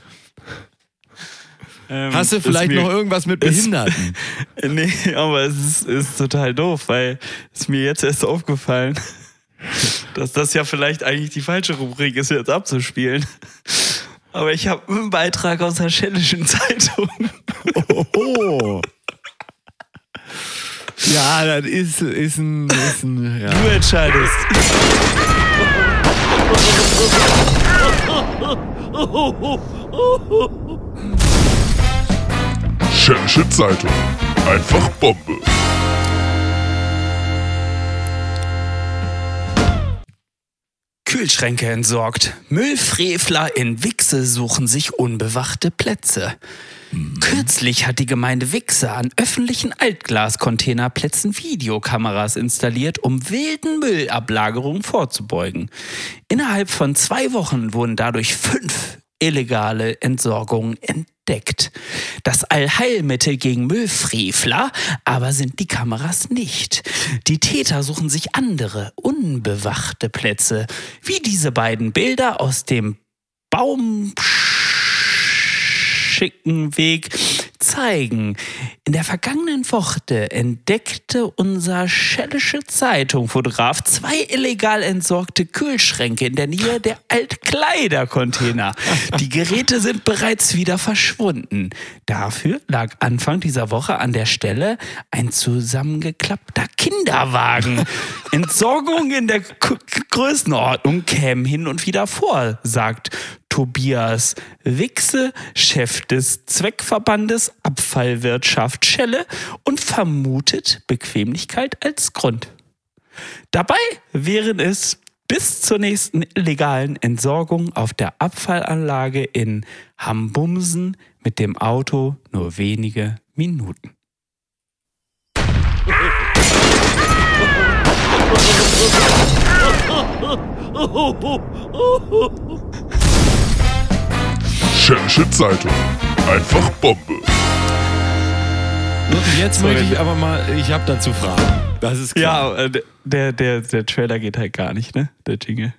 Hast du vielleicht Ähm, ist noch irgendwas mit ist- Behinderten? mir, Nee, aber es ist, ist total doof, weil es mir jetzt erst aufgefallen, dass das ja vielleicht eigentlich die falsche Rubrik ist, jetzt abzuspielen. Aber ich habe einen Beitrag aus der Schellischen Zeitung. Oh. Ja, das ist, ist ein. Ist ein ja. Du entscheidest. Schädische Zeitung. Einfach Bombe. Kühlschränke entsorgt. Müllfrevler in Wichse suchen sich unbewachte Plätze. Kürzlich hat die Gemeinde Wichse an öffentlichen Altglascontainerplätzen Videokameras installiert, um wilden Müllablagerungen vorzubeugen. Innerhalb von zwei Wochen wurden dadurch fünf illegale Entsorgungen entdeckt. Das Allheilmittel gegen Müllfrevler aber sind die Kameras nicht. Die Täter suchen sich andere, unbewachte Plätze, wie diese beiden Bilder aus dem Baumschickenweg zeigen. In der vergangenen Woche entdeckte unser Schellische Zeitung-Fotograf zwei illegal entsorgte Kühlschränke in der Nähe der Altkleidercontainer. Die Geräte sind bereits wieder verschwunden. Dafür lag Anfang dieser Woche an der Stelle ein zusammengeklappter Kinderwagen. Entsorgung in der K Größenordnung kämen hin und wieder vor, sagt Tobias Wichse, Chef des Zweckverbandes Abfallwirtschaft Schelle und vermutet Bequemlichkeit als Grund. Dabei wären es bis zur nächsten illegalen Entsorgung auf der Abfallanlage in Hambumsen mit dem Auto nur wenige Minuten. Schädische Zeitung. Einfach Bombe. Jetzt Sorry. möchte ich aber mal, ich habe dazu Fragen. Das ist klar. Ja, äh, der, der, der Trailer geht halt gar nicht, ne? Der Jingle.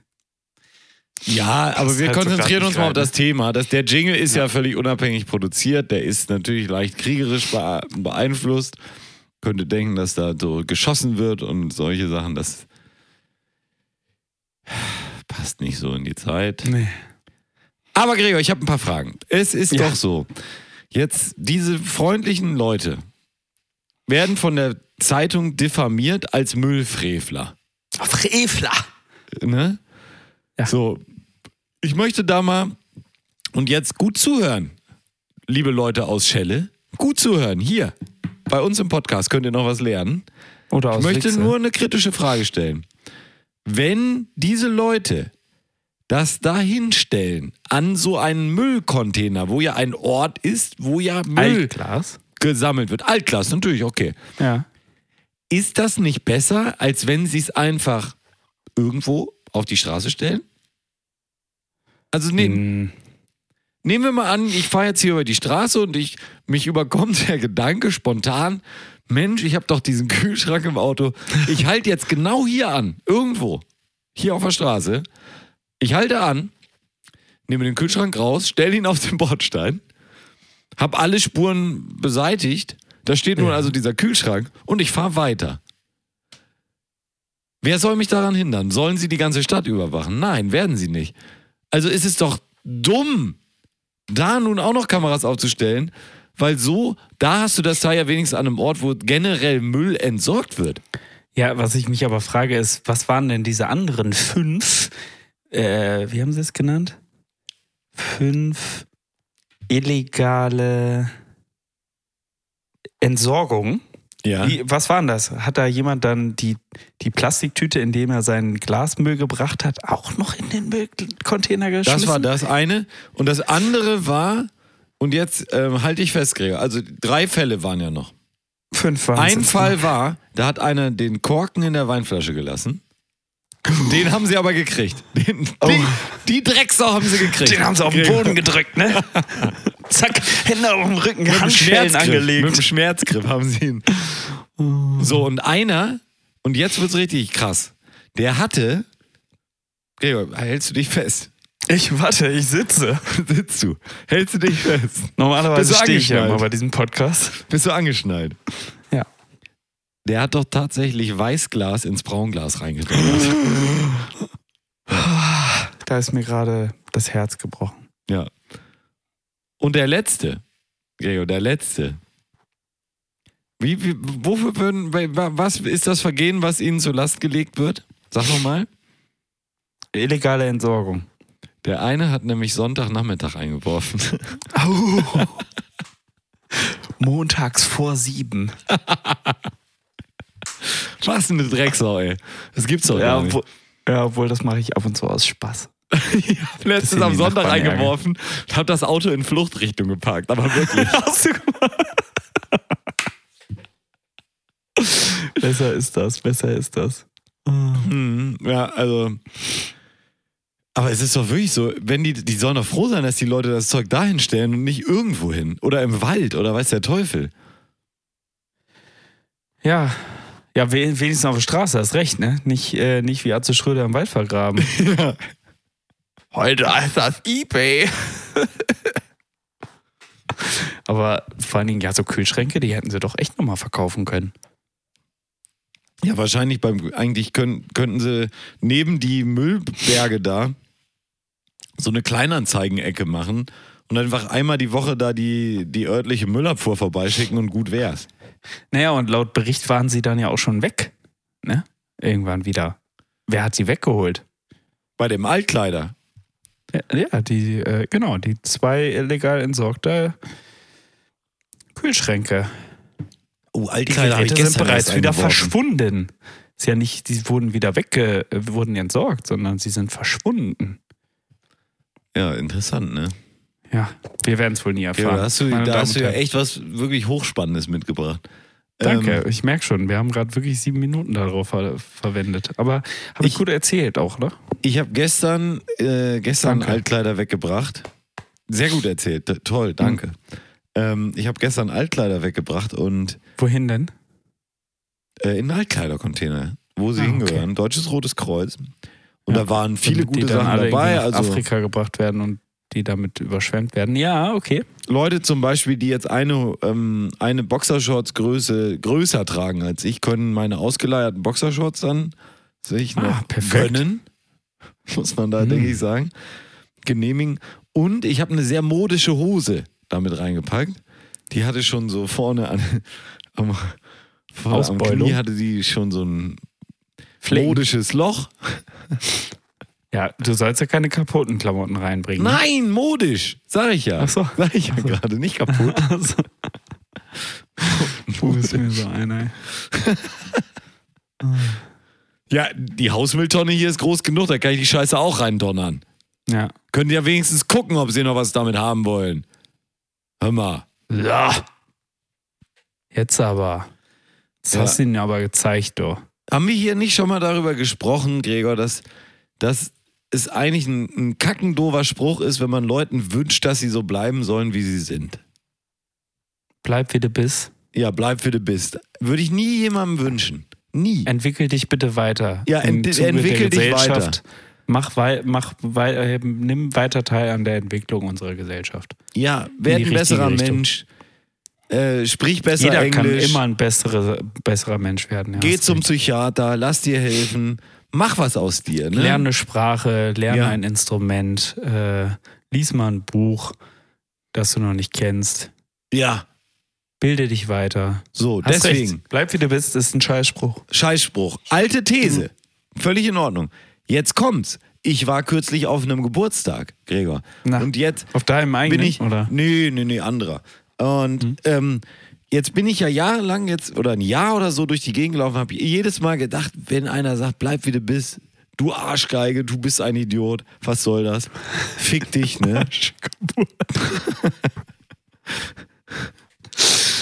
Ja, aber wir halt so konzentrieren grad uns mal auf das Thema. Das, der Jingle ist ja. völlig unabhängig produziert. Der ist natürlich leicht kriegerisch bee- beeinflusst. Könnte denken, dass da so geschossen wird und solche Sachen. Das passt nicht so in die Zeit. Nee. Aber Gregor, ich habe ein paar Fragen. Es ist Ja. doch so. Jetzt, diese freundlichen Leute werden von der Zeitung diffamiert als Müllfrevler. Frevler! Ne? Ja. So, ich möchte da mal und jetzt gut zuhören, liebe Leute aus Schelle. Gut zuhören. Hier, bei uns im Podcast könnt ihr noch was lernen. Oder Ich aus möchte Wichse. nur eine kritische Frage stellen. Wenn diese Leute das dahinstellen an so einen Müllcontainer, wo ja ein Ort ist, wo ja Müll Altglas. gesammelt wird. Altglas, natürlich, okay. Ja. Ist das nicht besser, als wenn sie es einfach irgendwo auf die Straße stellen? Also nee, Hm, nehmen wir mal an, ich fahre jetzt hier über die Straße und ich, mich überkommt der Gedanke spontan, Mensch, ich habe doch diesen Kühlschrank im Auto. Ich halte jetzt genau hier an, irgendwo, hier auf der Straße. Ich halte an, nehme den Kühlschrank raus, stelle ihn auf den Bordstein, habe alle Spuren beseitigt. Da steht nun also dieser Kühlschrank und ich fahre weiter. Wer soll mich daran hindern? Sollen sie die ganze Stadt überwachen? Nein, werden sie nicht. Also ist es doch dumm, da nun auch noch Kameras aufzustellen, weil so, da hast du das Teil ja wenigstens an einem Ort, wo generell Müll entsorgt wird. Ja, was ich mich aber frage ist, was waren denn diese anderen fünf, äh, wie haben sie es genannt? Fünf illegale Entsorgungen. Ja. Wie, was waren das? Hat da jemand dann die, die Plastiktüte, in dem er seinen Glasmüll gebracht hat, auch noch in den Müllcontainer geschmissen? Das war das eine. Und das andere war, und jetzt ähm, halte ich fest, Gregor, also drei Fälle waren ja noch. Fünf waren Ein Fall war, da hat einer den Korken in der Weinflasche gelassen. Den haben sie aber gekriegt. Den, die, die Drecksau haben sie gekriegt. Den haben sie auf den Boden gedrückt, ne? Zack, Hände auf dem Rücken, Mit dem Handschellen angelegt. Mit dem Schmerzgriff haben sie ihn. So, und einer, und jetzt wird's richtig krass, der hatte, Gregor, hältst du dich fest? Ich warte, ich sitze. Sitzt du? Hältst du dich fest? Normalerweise stehe ich ja immer bei diesem Podcast. Bist du angeschnallt? Der hat doch tatsächlich Weißglas ins Braunglas reingedrückt. Da ist mir gerade das Herz gebrochen. ja. Und der letzte, Gregor, der letzte. Wie, wie, wofür würden, was ist das Vergehen, was ihnen zur Last gelegt wird? Sag nochmal. Illegale Entsorgung. Der eine hat nämlich Sonntagnachmittag eingeworfen. Montags vor sieben. Was eine Drecksau, ey. Das gibt's doch Ja, gar nicht. obwohl, ja, obwohl das mache ich ab und zu aus Spaß. Ich hab letztens am Sonntag Nachbarn ärgern. eingeworfen und hab das Auto in Fluchtrichtung geparkt. Aber wirklich. Hast du gemacht? besser ist das, besser ist das. Hm, ja, also. Aber es ist doch wirklich so, wenn die, die sollen doch froh sein, dass die Leute das Zeug dahin stellen und nicht irgendwo hin. Oder im Wald oder weiß der Teufel. Ja. Ja, we- wenigstens auf der Straße, hast recht, ne? Nicht, äh, nicht wie Atze Schröder im Wald vergraben. Ja. Heute ist das Ebay. Aber vor allen Dingen, ja, so Kühlschränke, die hätten sie doch echt nochmal verkaufen können. Ja, wahrscheinlich beim, eigentlich können, könnten sie neben die Müllberge da so eine Kleinanzeigenecke machen und einfach einmal die Woche da die, die örtliche Müllabfuhr vorbeischicken und gut wär's. Naja, und laut Bericht waren sie dann ja auch schon weg. Ne? Irgendwann wieder. Wer hat sie weggeholt? Bei dem Altkleider. Ja, die, äh, genau, die zwei illegal entsorgte Kühlschränke. Oh, Die Geräte sind bereits wieder verschwunden. Ist ja nicht, die wurden wieder wegge, äh, wurden entsorgt, sondern sie sind verschwunden. Ja, interessant, ne? Ja, wir werden es wohl nie Ja, erfahren. da hast du, da hast du ja echt was wirklich Hochspannendes mitgebracht. Danke, Ähm, ich merke schon, wir haben gerade wirklich sieben Minuten darauf ver verwendet. Aber habe ich Ich- gut erzählt auch, ne? ich habe gestern, äh, gestern Danke. Altkleider weggebracht. Sehr gut erzählt. Toll, danke. Ähm, ich habe gestern Altkleider weggebracht und Wohin denn? äh, in einen Altkleidercontainer, wo sie Ah, okay. hingehören. Deutsches Rotes Kreuz. Und Ja, da waren viele Damit gute Sachen dabei. Also Afrika gebracht werden und die damit überschwemmt werden. Ja, okay. Leute zum Beispiel, die jetzt eine, ähm, eine Boxershorts-Größe größer tragen als ich, können meine ausgeleierten Boxershorts dann sich Ah, noch perfekt. gönnen. Muss man da, Hm. denke ich, sagen. Genehmigen. Und ich habe eine sehr modische Hose damit reingepackt. Die hatte schon so vorne an, am, vorne am. Knie hatte die schon so ein Flecken. modisches Loch. Ja, du sollst ja keine kaputten Klamotten reinbringen. Nein, modisch, sag ich ja. Ach so. Sag ich ja gerade, nicht kaputt. Also, du bist mir so einer. Ja, die Hausmülltonne hier ist groß genug, da kann ich die Scheiße auch reindonnern. Ja. Könnt ihr ja wenigstens gucken, ob sie noch was damit haben wollen. Hör mal. Ja. Jetzt aber. Jetzt Ja. hast du ihn aber gezeigt, du. Haben wir hier nicht schon mal darüber gesprochen, Gregor, dass, dass es eigentlich ein, ein kackendover Spruch ist, wenn man Leuten wünscht, dass sie so bleiben sollen, wie sie sind. Bleib wie du bist. Ja, bleib wie du bist. Würde ich nie jemandem wünschen. Nie. Entwickel dich bitte weiter. Ja, ent- entwickel dich Gesellschaft. Mach, wei mach wei äh, nimm weiter teil an der Entwicklung unserer Gesellschaft. Ja, werd ein besserer Richtung. Mensch. Äh, sprich besser Jeder Englisch. kann immer ein bessere, besserer Mensch werden. Ja, Geh zum. Psychiater, lass dir helfen. Mach was aus dir. Ne? Lerne eine Sprache, lerne Ja. ein Instrument, äh, lies mal ein Buch, das du noch nicht kennst. Ja, Bilde dich weiter. so, Hast deswegen. recht. Bleib wie du bist, ist ein Scheißspruch. Scheißspruch. Alte These. Völlig in Ordnung. Jetzt kommt's. Ich war kürzlich auf einem Geburtstag, Gregor. Na, Und jetzt Auf deinem eigenen, bin ich. oder? Nee, nee, nee, anderer. Und ähm, jetzt bin ich ja jahrelang jetzt oder ein Jahr oder so durch die Gegend gelaufen, habe jedes Mal gedacht, wenn einer sagt, bleib wie du bist, du Arschgeige, du bist ein Idiot, was soll das? Fick dich, ne?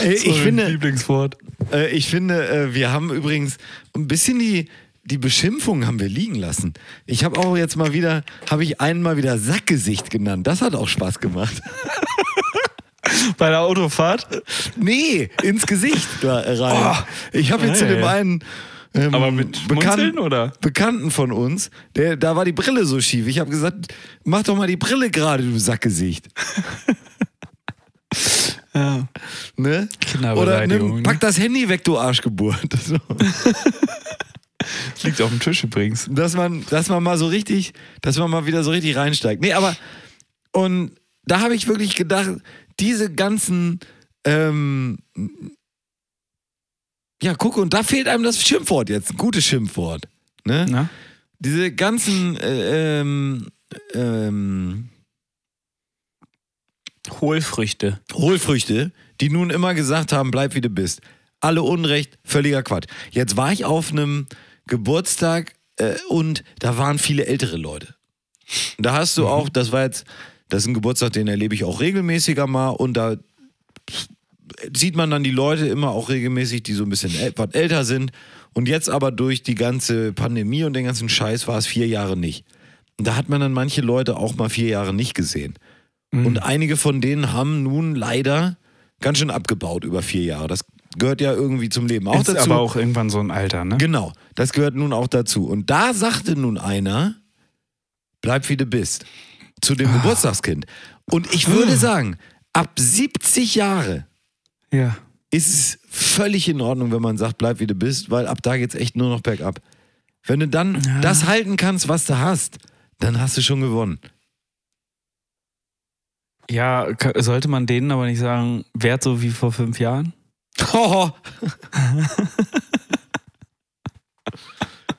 Ey, ich finde, Lieblingswort. äh, ich finde, äh, wir haben übrigens ein bisschen die, die Beschimpfung haben wir liegen lassen. Ich habe auch jetzt mal wieder, habe ich einen mal wieder Sackgesicht genannt. Das hat auch Spaß gemacht. Bei der Autofahrt? Nee, ins Gesicht da rein. ich habe jetzt zu Hey. dem einen ähm, Aber mit Schmunzeln, oder? Bekannten von uns, der, da war die Brille so schief. Ich habe gesagt, mach doch mal die Brille gerade, du Sackgesicht. Ja. Ne? Oder nimm, ne? pack das Handy weg, du Arschgeburt. So. Liegt auf dem Tisch übrigens. dass man, dass man mal so richtig, dass man mal wieder so richtig reinsteigt. Nee, aber und da habe ich wirklich gedacht, diese ganzen, ähm, ja, guck, und da fehlt einem das Schimpfwort jetzt, ein gutes Schimpfwort. Ne? Na? Diese ganzen, äh, ähm, ähm, Hohlfrüchte. Hohlfrüchte, die nun immer gesagt haben, bleib wie du bist. Alle Unrecht, völliger Quatsch. Jetzt war ich auf einem Geburtstag äh, und da waren viele ältere Leute. Und da hast du auch, das war jetzt, das ist ein Geburtstag, den erlebe ich auch regelmäßiger mal und da sieht man dann die Leute immer auch regelmäßig, die so ein bisschen äl was älter sind. Und jetzt aber durch die ganze Pandemie und den ganzen Scheiß war es vier Jahre nicht. Und da hat man dann manche Leute auch mal vier Jahre nicht gesehen. Und einige von denen haben nun leider ganz schön abgebaut über vier Jahre. Das gehört ja irgendwie zum Leben auch Ist dazu. aber auch irgendwann so ein Alter, ne? Genau, das gehört nun auch dazu. Und da sagte nun einer, bleib wie du bist, zu Ah. dem Geburtstagskind. Und ich würde sagen, ab 70 Jahre Ja. ist es völlig in Ordnung, wenn man sagt, bleib wie du bist, weil ab da geht's echt nur noch bergab. Wenn du dann das halten kannst, was du hast, dann hast du schon gewonnen. Ja, sollte man denen aber nicht sagen, wert so wie vor fünf Jahren? Hoho.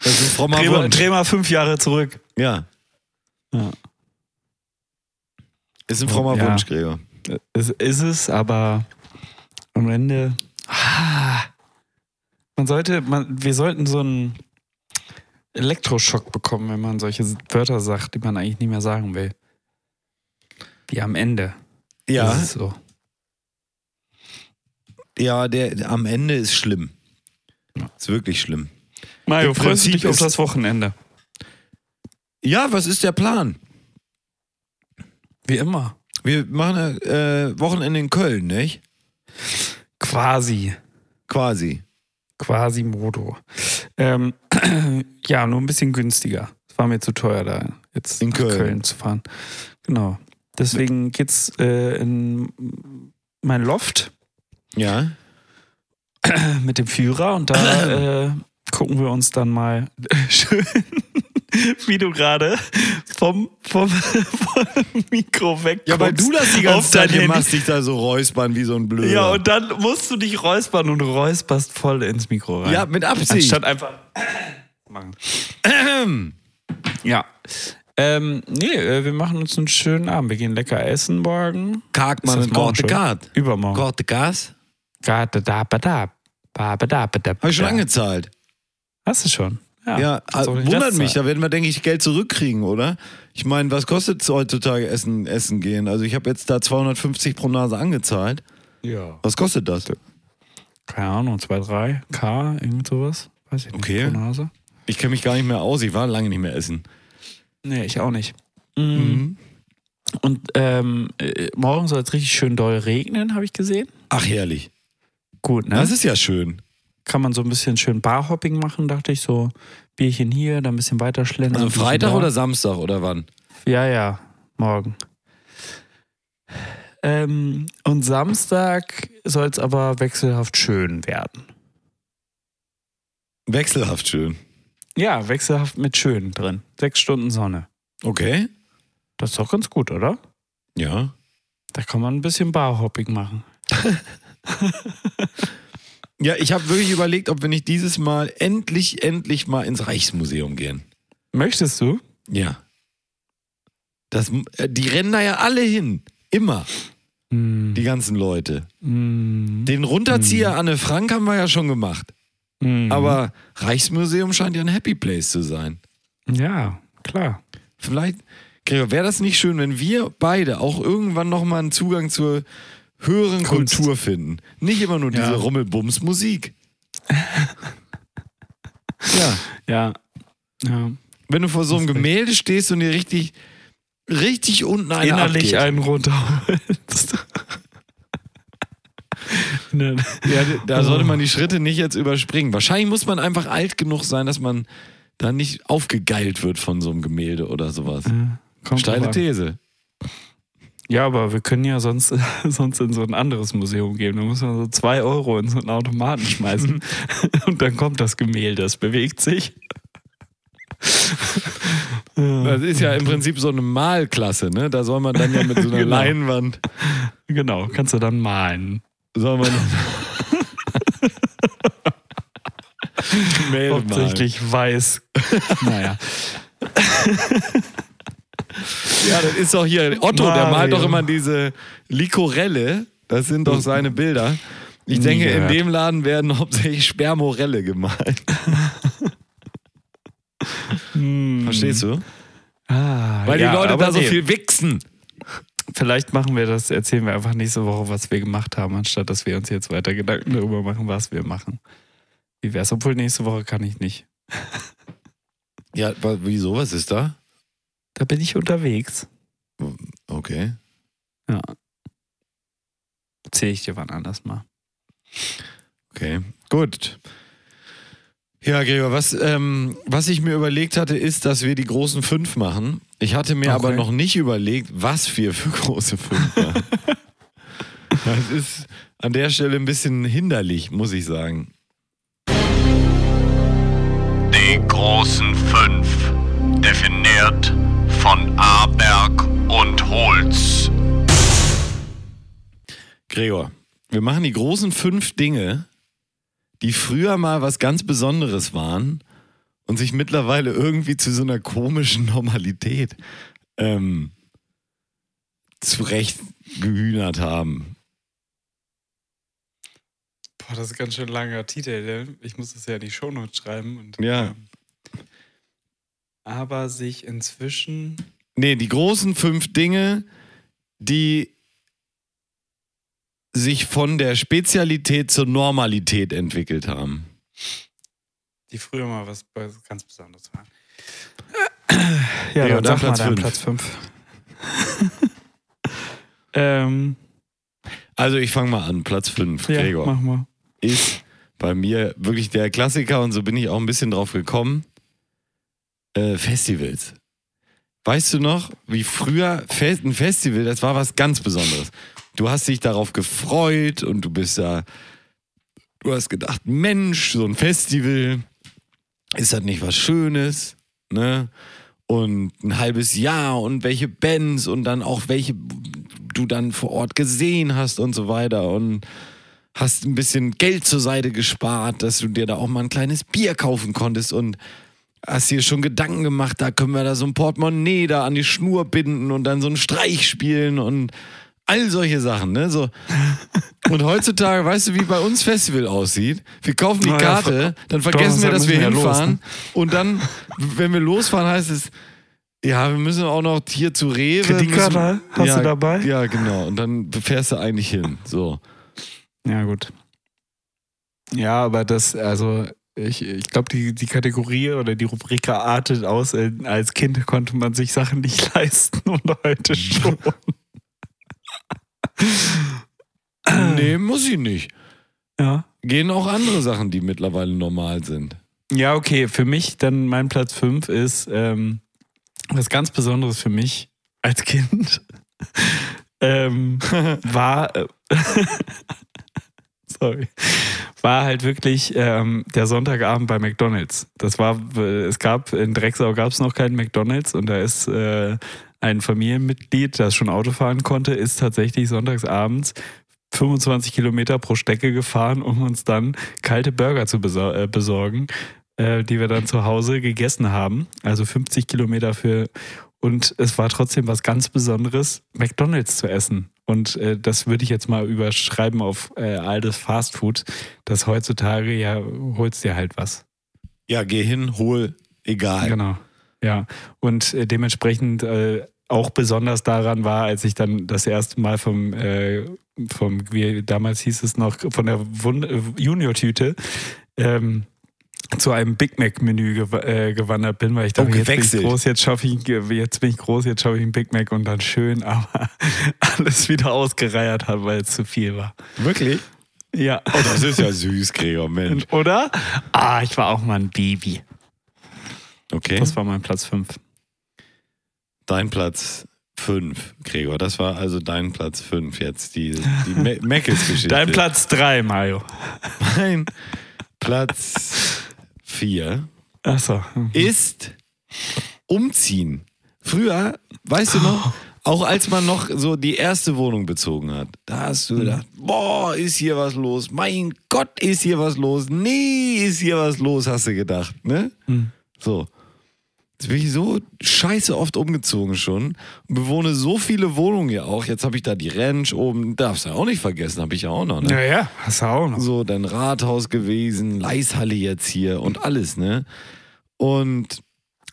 das ist frommer dreh mal fünf Jahre zurück. Ja. Ja. Ist ein frommer Ja. Wunsch, Gregor. Es ist es, aber am Ende. Ah, man sollte, man, wir sollten so einen Elektroschock bekommen, wenn man solche Wörter sagt, die man eigentlich nicht mehr sagen will. Wie am Ende. Ja, Das ist so. ja der, am Ende ist schlimm. Ist wirklich schlimm. Mario, freust du dich auf das Wochenende? Ja, was ist der Plan? Wie immer. Wir machen äh, Wochenende in Köln, nicht? Quasi. Quasi. Quasimodo. Ähm, ja, nur ein bisschen günstiger. Es war mir zu teuer, da jetzt In nach Köln. Köln zu fahren. Genau. Deswegen geht's äh, in mein Loft Ja. mit dem Führer und da äh, gucken wir uns dann mal schön, wie du gerade vom, vom, vom Mikro weg Ja, weil du das die ganze Zeit hier machst, dich da so räuspern wie so ein Blöder. Ja, und dann musst du dich räuspern und räusperst voll ins Mikro rein. Ja, mit Absicht. Anstatt einfach machen. Ja. Ähm, nee, äh, wir machen uns einen schönen Abend. Wir gehen lecker essen morgen. Eine morgen Korte? Kart. Übermorgen. Korte Gas? Karte da, da. Ba, ba, da, ba, da, Habe ich schon da. angezahlt. Hast du schon? Ja. Ja, wundert Rest mich. Da werden wir, denke ich, Geld zurückkriegen, oder? Ich meine, was kostet es heutzutage Essen, Essen gehen? Also ich habe jetzt da 250 pro Nase angezahlt. Ja. Was kostet das? Keine Ahnung, 2, 3 K, irgend sowas. Weiß ich nicht. Okay. Pro Nase. Ich kenne mich gar nicht mehr aus. Ich war lange nicht mehr essen. Nee, ich auch nicht. Mhm. Mhm. Und ähm, äh, morgen soll es richtig schön doll regnen, habe ich gesehen. Ach, herrlich. Gut, ne? Das ist ja schön. Kann man so ein bisschen schön Barhopping machen, dachte ich so. Bierchen hier, dann ein bisschen weiter schlendern. Also Freitag oder Samstag oder wann? Ja, ja, morgen. Ähm, und Samstag soll es aber wechselhaft schön werden. Wechselhaft schön. Ja, wechselhaft mit schön drin. Sechs Stunden Sonne. Okay. Das ist doch ganz gut, oder? Ja. Da kann man ein bisschen Barhopping machen. Ja, ich habe wirklich überlegt, ob wir nicht dieses Mal endlich, endlich mal ins Reichsmuseum gehen. Möchtest du? Ja. Das, äh, die rennen da ja alle hin. Immer. Hm. Die ganzen Leute. Hm. Den Runterzieher Anne Frank haben wir ja schon gemacht. Aber Reichsmuseum scheint ja ein Happy Place zu sein. Ja, klar. Vielleicht, Gregor, wäre das nicht schön, wenn wir beide auch irgendwann nochmal einen Zugang zur höheren Kunst. Kultur finden? Nicht immer nur diese Ja. Rummelbums-Musik. ja. Ja. Ja. Wenn du vor so einem. Gemälde stehst und dir richtig, richtig unten eine Innerlich abgeht. einen runterholst. Ja, da sollte man die Schritte nicht jetzt überspringen. Wahrscheinlich muss man einfach alt genug sein, dass man da nicht aufgegeilt wird von so einem Gemälde oder sowas. Kommt Steile. These. Ja, aber wir können ja sonst, sonst in so ein anderes Museum gehen. Da muss man so zwei Euro in so einen Automaten schmeißen und dann kommt das Gemälde, das bewegt sich. Das ist ja im Prinzip so eine Malklasse, ne? Da soll man dann ja mit so einer Genau. Leinwand, Genau, kannst du dann malen. soll man. Hauptsächlich weiß. naja. Ja, das ist doch hier Otto, der Mario. malt doch immer diese Likorelle. Das sind doch seine Bilder. Ich Nie denke, in gehört. dem Laden werden hauptsächlich Spermorelle gemalt. Verstehst du? Ah, Weil ja, die Leute da so nee, viel wichsen. Vielleicht machen wir das, erzählen wir einfach nächste Woche, was wir gemacht haben, anstatt dass wir uns jetzt weiter Gedanken darüber machen, was wir machen. Wie wär's? Obwohl nächste Woche kann ich nicht. Ja, wieso? Was ist da? Da bin ich unterwegs. Okay. Erzähl ich dir wann anders mal. Okay, gut. Ja, Gregor, was, ähm, was ich mir überlegt hatte, ist, dass wir die großen fünf machen. Ich hatte mir Okay. aber noch nicht überlegt, was wir für große fünf machen. das ist an der Stelle ein bisschen hinderlich, muss ich sagen. Die großen fünf, definiert von Aberg und Holz. Gregor, wir machen die großen fünf Dinge, die früher mal was ganz Besonderes waren und sich mittlerweile irgendwie zu so einer komischen Normalität ähm, zurecht gehühnert haben. Boah, das ist ganz schön langer Titel. ne? Ich muss das ja in die Shownotes schreiben. Und, Ja. ähm, aber sich inzwischen. Nee, die großen fünf Dinge, die sich von der Spezialität zur Normalität entwickelt haben. die früher mal was ganz Besonderes waren. Ja, Ja, dann dann sag mal Platz deinen fünf. Platz 5. ähm, Also ich fange mal an, Platz fünf, ja, Gregor. mach mal. ist bei mir wirklich der Klassiker und so bin ich auch ein bisschen drauf gekommen. Äh, Festivals. Weißt du noch, wie früher ein Festival, das war was ganz Besonderes. Du hast dich darauf gefreut und du bist da, du hast gedacht, Mensch, so ein Festival, ist das nicht was Schönes? Ne? Und ein halbes Jahr und welche Bands und dann auch welche du dann vor Ort gesehen hast und so weiter und hast ein bisschen Geld zur Seite gespart, dass du dir da auch mal ein kleines Bier kaufen konntest und hast dir schon Gedanken gemacht, da können wir da so ein Portemonnaie da an die Schnur binden und dann so einen Streich spielen und all solche Sachen, ne? So. Und heutzutage, weißt du, wie bei uns Festival aussieht? Wir kaufen die ja, Karte, dann vergessen wir, dass wir ja hinfahren ne? und dann, wenn wir losfahren, heißt es, ja, wir müssen auch noch hier zu Rewe. Kreditkarte müssen- hast ja, du dabei? Ja, genau. Und dann fährst du eigentlich hin. So. Ja, gut. Ja, aber das, also ich, ich glaube, die, die Kategorie oder die Rubrik artet aus, äh, als Kind konnte man sich Sachen nicht leisten und heute schon. nee, muss ich nicht. ja. Gehen auch andere Sachen, die mittlerweile normal sind. Ja, okay. Für mich dann mein Platz 5 ist ähm, was ganz Besonderes für mich als Kind. ähm, war, äh, sorry, war halt wirklich ähm, der Sonntagabend bei McDonalds. Das war, äh, es gab, in Drecksau gab es noch keinen McDonalds und da ist äh, ein Familienmitglied, das schon Auto fahren konnte, ist tatsächlich sonntagsabends 25 Kilometer pro Strecke gefahren, um uns dann kalte Burger zu besor äh, besorgen, äh, die wir dann zu Hause gegessen haben. Also 50 Kilometer für. Und es war trotzdem was ganz Besonderes, McDonalds zu essen. Und äh, das würde ich jetzt mal überschreiben auf äh, altes Fastfood, das heutzutage ja holst dir halt was. Ja, geh hin, hol, egal. Genau. Ja. Und äh, dementsprechend äh, auch besonders daran war, als ich dann das erste Mal vom, äh, vom wie damals hieß es noch, von der Junior-Tüte ähm, zu einem Big Mac-Menü gew äh, gewandert bin, weil ich dachte, Oh, jetzt bin ich groß, jetzt schaffe ich, jetzt bin ich groß, jetzt schaffe ich einen Big Mac und dann schön, aber alles wieder ausgereiert hat, weil es zu viel war. Wirklich? Ja. Oh, das ist ja süß, Gregor, Mensch. Oder? Ah, ich war auch mal ein Baby. Okay. Das war mein Platz 5. Dein Platz 5, Gregor. Das war also dein Platz 5 jetzt, die, die Meckes-Geschichte. Dein Platz 3, Mario. Mein Platz 4 Achso. ist umziehen. Früher, weißt du noch, auch als man noch so die erste Wohnung bezogen hat, da hast du gedacht, boah, ist hier was los? Mein Gott, ist hier was los? Nee, ist hier was los, hast du gedacht, ne? So. Jetzt bin ich so scheiße oft umgezogen schon und bewohne so viele Wohnungen ja auch. Jetzt habe ich da die Ranch oben, darfst du ja auch nicht vergessen, habe ich ja auch noch, ne? Ja, ja, hast du auch noch. so dein Rathaus gewesen, Leishalle jetzt hier und alles, ne? Und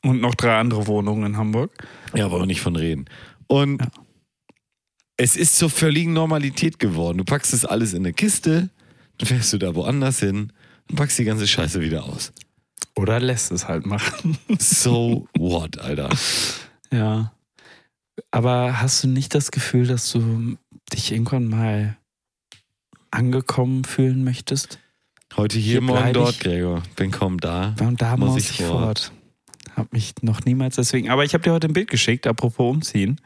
Und noch drei andere Wohnungen in Hamburg. ja, wollen wir nicht von reden. Und es ist zur völligen Normalität geworden. Du packst das alles in eine Kiste, dann fährst du da woanders hin und packst die ganze Scheiße wieder aus. Oder lässt es halt machen. So what, Alter? Ja. Aber hast du nicht das Gefühl, dass du dich irgendwann mal angekommen fühlen möchtest? Heute hier, Hier morgen dort, ich. Gregor. Bin kaum da. Und da Muss muss, ich ich fort. fort. Hab mich noch niemals deswegen. Aber ich habe dir heute ein Bild geschickt, apropos umziehen.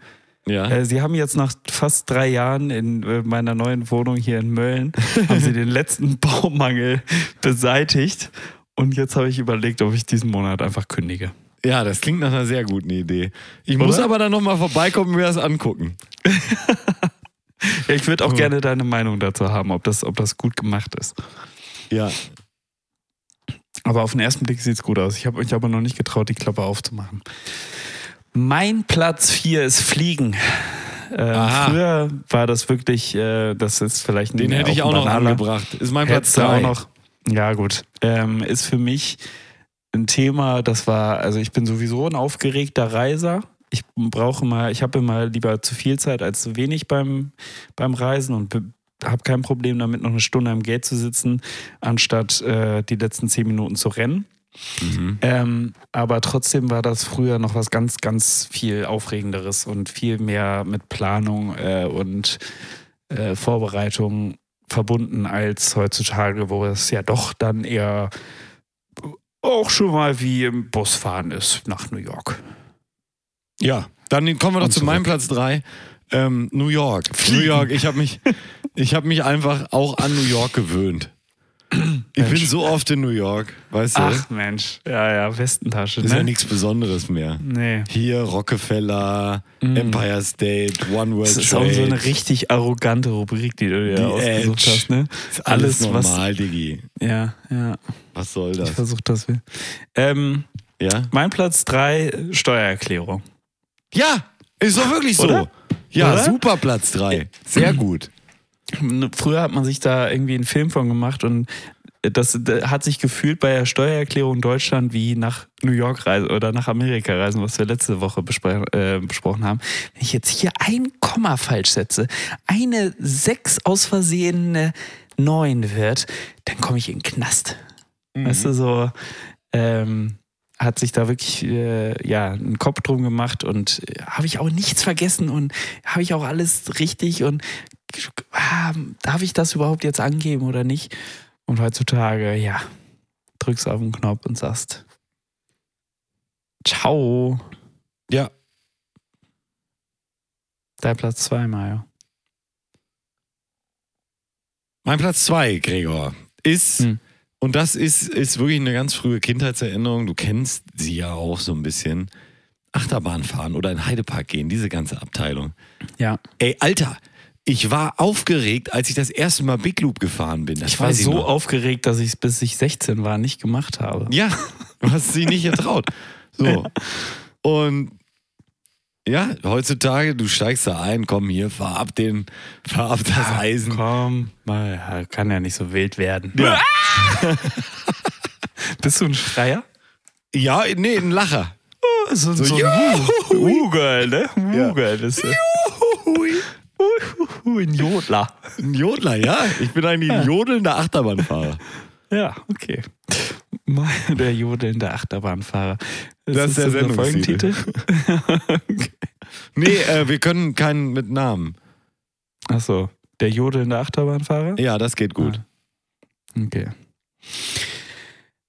Ja. Äh, Sie haben jetzt nach fast drei Jahren in äh, meiner neuen Wohnung hier in Mölln, haben Sie den letzten Baumangel beseitigt. Und jetzt habe ich überlegt, ob ich diesen Monat einfach kündige. ja, das klingt nach einer sehr guten Idee. Ich muss Oder? aber dann nochmal vorbeikommen und mir das angucken. Ja, ich würde auch Hm. gerne deine Meinung dazu haben, ob das, ob das gut gemacht ist. Ja. Aber auf den ersten Blick sieht es gut aus. Ich habe mich aber noch nicht getraut, die Klappe aufzumachen. Mein Platz 4 ist Fliegen. Äh, Aha. früher war das wirklich, äh, das ist vielleicht ein Den hätte ich auch noch angebracht. Ist mein Platz Hättest du 3. auch noch. Ja, gut. Ähm, ist für mich ein Thema, das war, also ich bin sowieso ein aufgeregter Reiser. Ich brauche mal, ich habe immer lieber zu viel Zeit als zu wenig beim, beim Reisen und habe kein Problem damit, noch eine Stunde am Gate zu sitzen, anstatt äh, die letzten zehn Minuten zu rennen. Mhm. Ähm, aber trotzdem war das früher noch was ganz, ganz viel Aufregenderes und viel mehr mit Planung äh, und äh, Vorbereitung verbunden als heutzutage, wo es ja doch dann eher auch schon mal wie im Busfahren ist nach New York. Ja, dann kommen wir doch Und zu meinem. Platz 3. Ähm, New York. New York, ich habe mich, ich hab mich einfach auch an New York gewöhnt. Ich bin so oft in New York, weißt du? Ach Mensch, ja, ja, Westentasche. ist ne? ja nichts Besonderes mehr. Nee. Hier Rockefeller, Empire State, One World Das ist Trade. auch so eine richtig arrogante Rubrik, die du dir Die ausgesucht Edge. hast, ne? ist alles, alles, was- normal, Diggi. Ja, ja. Was soll Ich das? versuche das. Ähm, Ja? mein Platz 3, Steuererklärung. Ja, ist doch wirklich so. Oder? Ja, Oder? super Platz 3. Sehr gut. Früher hat man sich da irgendwie einen Film von gemacht und das äh, hat sich gefühlt bei der Steuererklärung Deutschland wie nach New York reisen oder nach Amerika reisen, was wir letzte Woche bespre äh, besprochen haben. Wenn ich jetzt hier ein Komma falsch setze, eine 6 aus Versehen 9 wird, dann komme ich in den Knast. Weißt du, so ähm, hat sich da wirklich äh, ja, einen Kopf drum gemacht und äh, habe ich auch nichts vergessen und habe ich auch alles richtig und ah, darf ich das überhaupt jetzt angeben oder nicht? Und heutzutage, ja, drückst auf den Knopf und sagst Ciao. Ja. Dein Platz zwei, Mario. Mein Platz zwei, Gregor, ist, Hm. und das ist, ist wirklich eine ganz frühe Kindheitserinnerung. Du kennst sie ja auch so ein bisschen. Achterbahn fahren oder in Heidepark gehen, diese ganze Abteilung. Ja, Ey, Alter, ich war aufgeregt, als ich das erste Mal Big Loop gefahren bin. Das ich war so noch. aufgeregt, dass ich es bis ich 16 war nicht gemacht habe. Ja, du hast sie nicht getraut. So. Und ja, heutzutage, du steigst da ein, komm hier, fahr ab, den, fahr ab das Eisen. Komm, mal, ja, kann ja nicht so wild werden. Ja. Bist du ein Schreier? ja, nee, ein Lacher. So, So, so ein Hu-Girl, ne? Hu-Girl ist das. Ein Jodler. Ein Jodler, ja. Ich bin eigentlich ein jodelnder Achterbahnfahrer. Ja, okay. Der jodelnde Achterbahnfahrer. Das ist der Sendungstitel. Folgentitel? Nee, äh, wir können keinen mit Namen. Achso, der jodelnde Achterbahnfahrer? Ja, das geht gut. Okay.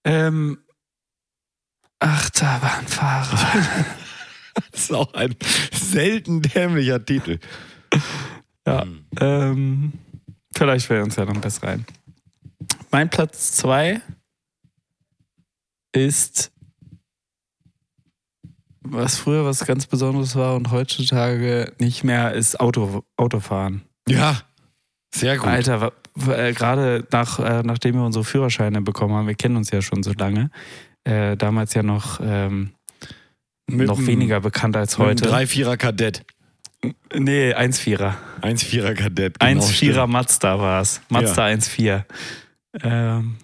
Ähm, Achterbahnfahrer. Das ist auch ein selten dämlicher Titel. Ja, ähm, vielleicht fällt uns ja noch besser rein. Mein Platz zwei ist, was früher was ganz Besonderes war und heutzutage nicht mehr, ist Auto, Autofahren. Ja, sehr gut. Alter, äh, gerade nach, äh, nachdem wir unsere Führerscheine bekommen haben, wir kennen uns ja schon so lange, äh, damals ja noch, ähm, noch weniger bekannt als heute. Drei Vierer Kadett. Nee, 1,4er. Eins Vierer Kadett. genau, 1,4er stimmt. Mazda war es. Mazda 1,4. Ähm,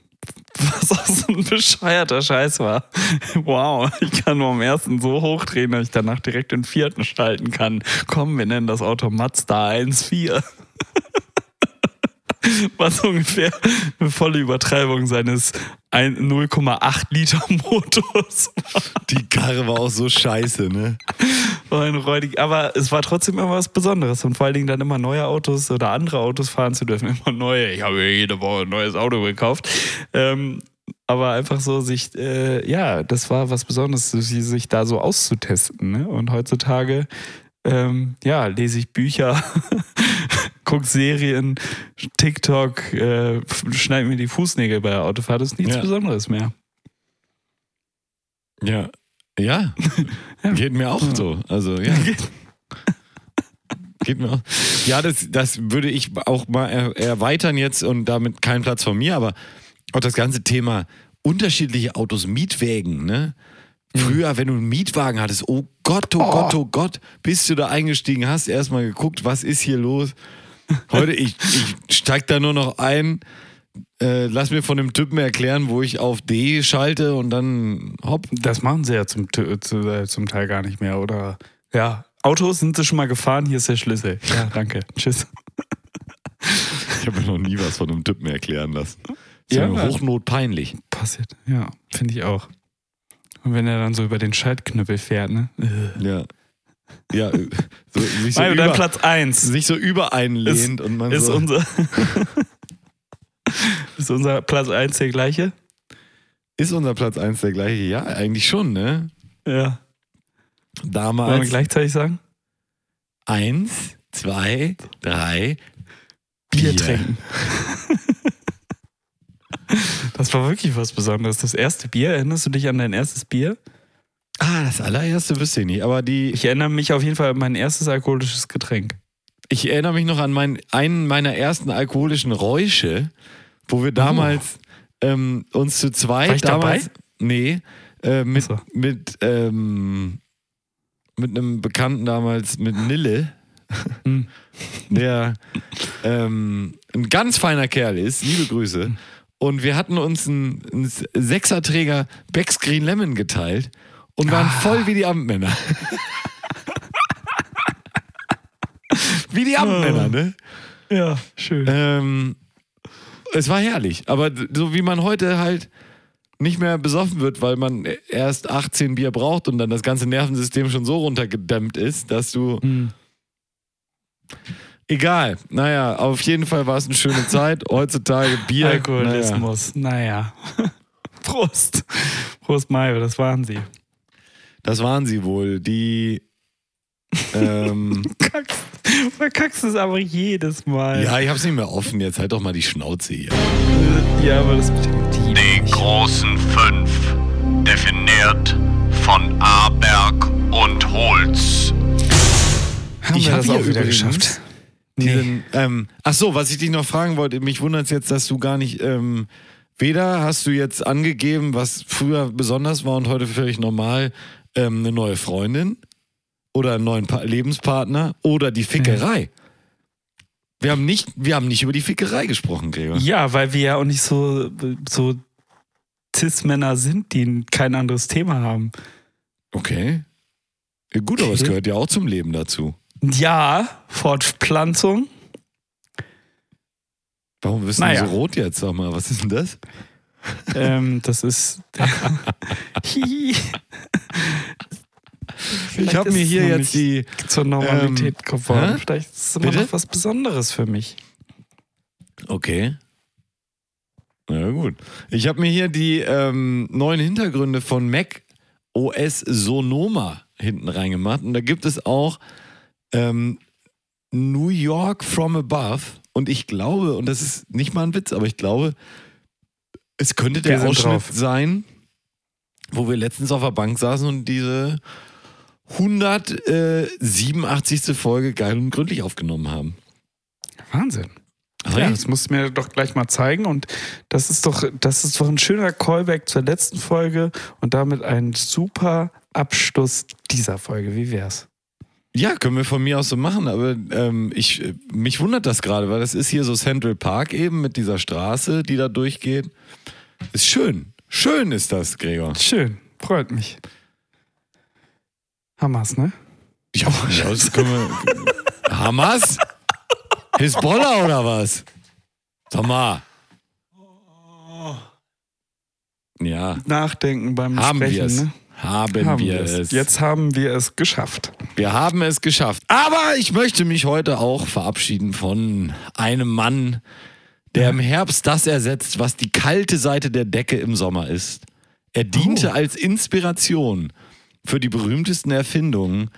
was auch so ein bescheuerter Scheiß war. Wow, ich kann nur am ersten so hochdrehen, dass ich danach direkt den vierten schalten kann. Komm, wir nennen das Auto Mazda 1,4. Was ungefähr eine volle Übertreibung seines ein- 0,8 Liter Motors Die Karre war auch so scheiße, ne? war. Aber es war trotzdem immer was Besonderes und vor allen Dingen dann immer neue Autos oder andere Autos fahren zu dürfen. Immer neue. Ich habe mir jede Woche ein neues Auto gekauft. Ähm, aber einfach so sich, äh, ja, das war was Besonderes, sich, sich da so auszutesten. Ne? Und heutzutage, ähm, ja, lese ich Bücher, gucke Serien, TikTok, äh, schneide mir die Fußnägel bei der Autofahrt. Das ist nichts Ja. Besonderes mehr. Ja. Ja. Ja. Geht mir auch so. Also, ja. Geht mir auch. Ja, das, das würde ich auch mal er, erweitern jetzt und damit kein Platz von mir, aber auch das ganze Thema unterschiedliche Autos, Mietwägen, ne? Früher, wenn du einen Mietwagen hattest, oh Gott, oh, Gott, oh Gott, bis du da eingestiegen hast, erstmal geguckt, was ist hier los? Heute, ich, ich steig da nur noch ein, äh, lass mir von dem Typen erklären, wo ich auf D schalte und dann hopp. Das machen sie ja zum, äh, zum Teil gar nicht mehr, oder? Ja. Autos sind sie schon mal gefahren, hier ist der Schlüssel. Ja, danke. Tschüss. Ich habe mir noch nie was von einem Typen erklären lassen. Ist Ja. ja, Hochnot peinlich. Passiert. Ja, finde ich auch. Und wenn er dann so über den Schaltknüppel fährt, ne? Ja. Ja, äh, so, sich, so dein über, Platz 1 sich so übereinlehnt und man ist so. unser. ist unser Platz 1 der gleiche? ist unser Platz 1 der gleiche? Ja, eigentlich schon, ne? Ja. Wollen wir Damals. gleichzeitig sagen? Eins, zwei, drei. Bier Bier. trinken. Das war wirklich was Besonderes. Das erste Bier, erinnerst du dich an dein erstes Bier? Ah, das allererste wüsste ich nicht. Aber die, Ich erinnere mich auf jeden Fall an mein erstes alkoholisches Getränk. ich erinnere mich noch an mein, einen meiner ersten alkoholischen Räusche, wo wir damals ähm, uns zu zweit. War ich damals, dabei? Nee, äh, mit, so. mit, ähm, mit einem Bekannten damals, mit Nille, Hm. der ähm, ein ganz feiner Kerl ist. Liebe Grüße. Und wir hatten uns einen, einen Sechserträger Becks Green Lemon geteilt und waren Ah. voll wie die Amtmänner. wie die Amtmänner, ne? Ja, schön. Ähm, es war herrlich, aber so wie man heute halt nicht mehr besoffen wird, weil man erst 18 Bier braucht und dann das ganze Nervensystem schon so runtergedämmt ist, dass du. Hm. Egal. Naja, auf jeden Fall war es eine schöne Zeit. Heutzutage Bier. Naja. Alkoholismus, naja. Prost. Prost, Mario, das waren sie. Das waren sie wohl. Die. Ähm, Kackst, verkackst es aber jedes Mal. ja, ich hab's nicht mehr offen. Jetzt halt doch mal die Schnauze hier. ja aber das betrifft die. Die nicht. großen fünf, definiert von Aberg und Holz. Haben Ich wir hab das auch wieder geschafft? Nee. Diesen, ähm, ach so, was ich dich noch fragen wollte, mich wundert es jetzt, dass du gar nicht, ähm, weder hast du jetzt angegeben, was früher besonders war und heute völlig normal, ähm, eine neue Freundin oder einen neuen pa Lebenspartner oder die Fickerei. Wir haben nicht, wir haben nicht über die Fickerei gesprochen, Gregor. Ja, weil wir ja auch nicht so, so Cis-Männer sind, die kein anderes Thema haben. Okay. Ja, gut, aber es Okay. gehört ja auch zum Leben dazu. Ja, Fortpflanzung. Warum bist Naja. du so rot jetzt? Sag mal, was ist denn das? Ähm, das ist. Ich habe mir hier jetzt die. zur Normalität Ähm, geworden. hä? Vielleicht ist es immer Bitte? noch was Besonderes für mich. Okay. Na gut. Ich habe mir hier die ähm, neuen Hintergründe von Mac OS Sonoma hinten reingemacht. Und da gibt es auch ähm, New York from Above. Und ich glaube, und das ist nicht mal ein Witz, aber ich glaube, es könnte der Ausschnitt sein, wo wir letztens auf der Bank saßen und diese 187. Folge geil und gründlich aufgenommen haben. Wahnsinn. Hey. Ja, das musst du mir doch gleich mal zeigen. Und das ist doch, das ist doch ein schöner Callback zur letzten Folge und damit ein super Abschluss dieser Folge. Wie wär's? Ja, können wir von mir aus so machen, aber ähm, ich, mich wundert das gerade, weil das ist hier so Central Park eben mit dieser Straße, die da durchgeht. Ist schön. Schön ist das, Gregor. Schön, freut mich. Hamas, ne? Ja, ja das können wir. Hamas? Hisbollah oder was? Sag mal. Ja, Nachdenken beim haben Sprechen, wir es. ne? Haben, Haben wir es. es. Jetzt haben wir es geschafft. Wir haben es geschafft. Aber ich möchte mich heute auch verabschieden von einem Mann, der im Herbst das ersetzt, was die kalte Seite der Decke im Sommer ist. Er diente Oh. als Inspiration für die berühmtesten Erfindungen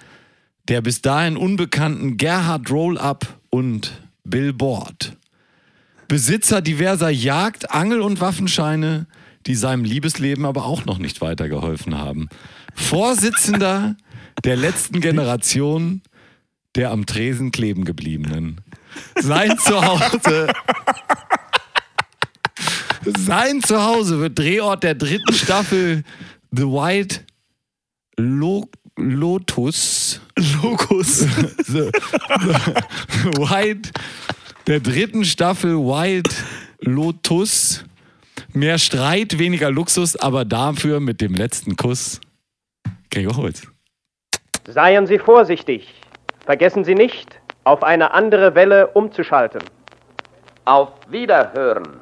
der bis dahin unbekannten Gerhard Roll-Up und Billboard. Besitzer diverser Jagd-, Angel- und Waffenscheine, die seinem Liebesleben aber auch noch nicht weitergeholfen haben. Vorsitzender der letzten Generation der am Tresen kleben gebliebenen. Sein Zuhause. Sein Zuhause wird Drehort der dritten Staffel The White Lo Lotus. Logos. The, the White, der dritten Staffel White Lotus. Mehr Streit, weniger Luxus, aber dafür mit dem letzten Kuss. Gregor Holz. Seien Sie vorsichtig. Vergessen Sie nicht, auf eine andere Welle umzuschalten. Auf Wiederhören.